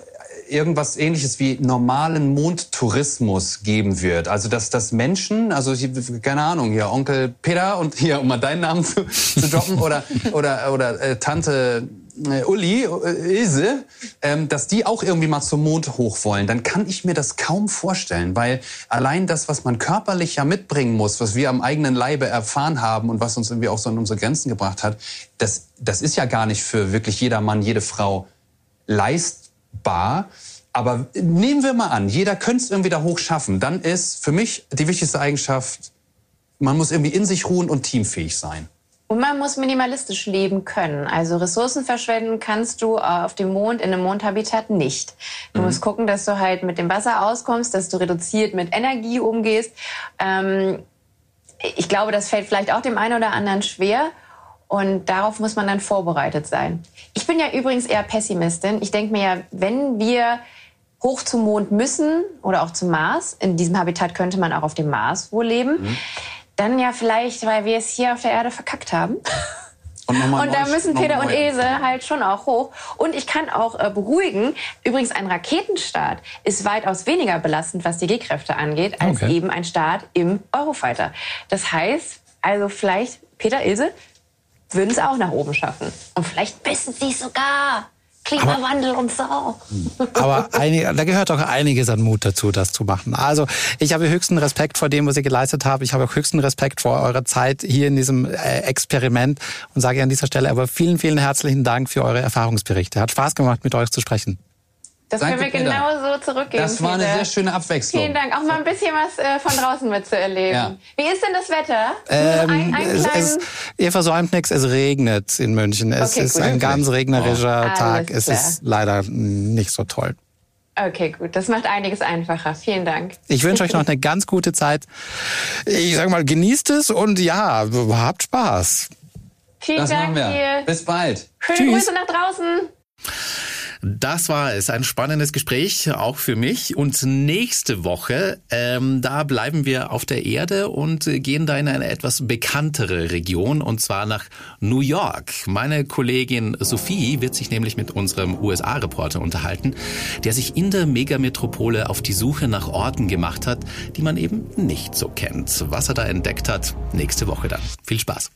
Speaker 6: irgendwas ähnliches wie normalen Mondtourismus geben wird. Also dass, dass Menschen, also hier, keine Ahnung, hier Onkel Peter und hier, um mal deinen Namen zu, zu droppen, oder, oder, oder äh, Tante äh, Uli, äh, Ilse, ähm, dass die auch irgendwie mal zum Mond hoch wollen, dann kann ich mir das kaum vorstellen, weil allein das, was man körperlich ja mitbringen muss, was wir am eigenen Leibe erfahren haben und was uns irgendwie auch so an unsere Grenzen gebracht hat, das, das ist ja gar nicht für wirklich jeder Mann, jede Frau leistbar. Aber nehmen wir mal an, jeder könnte es irgendwie da hoch schaffen. Dann ist für mich die wichtigste Eigenschaft, man muss irgendwie in sich ruhen und teamfähig sein.
Speaker 2: Und man muss minimalistisch leben können. Also Ressourcen verschwenden kannst du äh, auf dem Mond, in einem Mondhabitat nicht. Du
Speaker 6: Mhm.
Speaker 2: musst gucken, dass du halt mit dem Wasser auskommst, dass du reduziert mit Energie umgehst. Ähm, ich glaube, das fällt vielleicht auch dem einen oder anderen schwer. Und darauf muss man dann vorbereitet sein. Ich bin ja übrigens eher Pessimistin. Ich denke mir ja, wenn wir hoch zum Mond müssen oder auch zum Mars, in diesem Habitat könnte man auch auf dem Mars wohl leben, dann ja vielleicht, weil wir es hier auf der Erde verkackt haben.
Speaker 6: Und,
Speaker 2: Und da müssen Peter und Ilse halt schon auch hoch. Und ich kann auch äh, beruhigen, übrigens ein Raketenstart ist weitaus weniger belastend, was die G-Kräfte angeht, als
Speaker 5: Okay.
Speaker 2: eben ein Start im Eurofighter. Das heißt, also vielleicht Peter, Ilse würden es auch nach oben schaffen. Und vielleicht wissen sie sogar. Klimawandel und so.
Speaker 5: Aber einige, da gehört auch einiges an Mut dazu, das zu machen. Also ich habe höchsten Respekt vor dem, was ihr geleistet habt. Ich habe auch höchsten Respekt vor eurer Zeit hier in diesem äh, Experiment und sage an dieser Stelle aber vielen, vielen herzlichen Dank für eure Erfahrungsberichte. Hat Spaß gemacht, mit euch zu sprechen.
Speaker 2: Das
Speaker 6: Danke,
Speaker 2: können wir
Speaker 6: Peter.
Speaker 2: genau so zurückgeben.
Speaker 6: Das war eine
Speaker 2: Peter.
Speaker 6: sehr schöne Abwechslung.
Speaker 2: Vielen Dank. Auch mal ein bisschen was äh, von draußen mitzuerleben.
Speaker 6: Ja.
Speaker 2: Wie ist denn das Wetter?
Speaker 5: Ähm,
Speaker 2: ein, ein
Speaker 5: es, es, ihr versäumt nichts, es regnet in München. Es
Speaker 2: Okay,
Speaker 5: ist
Speaker 2: gut.
Speaker 5: ein ganz regnerischer
Speaker 2: Oh.
Speaker 5: Tag.
Speaker 2: Alles
Speaker 5: Es ist leider nicht so toll.
Speaker 2: Okay, gut. Das macht einiges einfacher. Vielen Dank.
Speaker 5: Ich wünsche euch noch eine ganz gute Zeit. Ich sag mal, genießt es und ja, habt Spaß.
Speaker 2: Vielen
Speaker 6: Das
Speaker 2: Dank
Speaker 6: machen wir.
Speaker 2: dir.
Speaker 6: Bis bald.
Speaker 2: Schöne
Speaker 5: Tschüss.
Speaker 2: Grüße nach draußen.
Speaker 5: Das war es. Ein spannendes Gespräch, auch für mich. Und nächste Woche, ähm, da bleiben wir auf der Erde und gehen da in eine etwas bekanntere Region, und zwar nach New York. Meine Kollegin Sophie wird sich nämlich mit unserem USA-Reporter unterhalten, der sich in der Megametropole auf die Suche nach Orten gemacht hat, die man eben nicht so kennt. Was er da entdeckt hat, nächste Woche dann. Viel Spaß.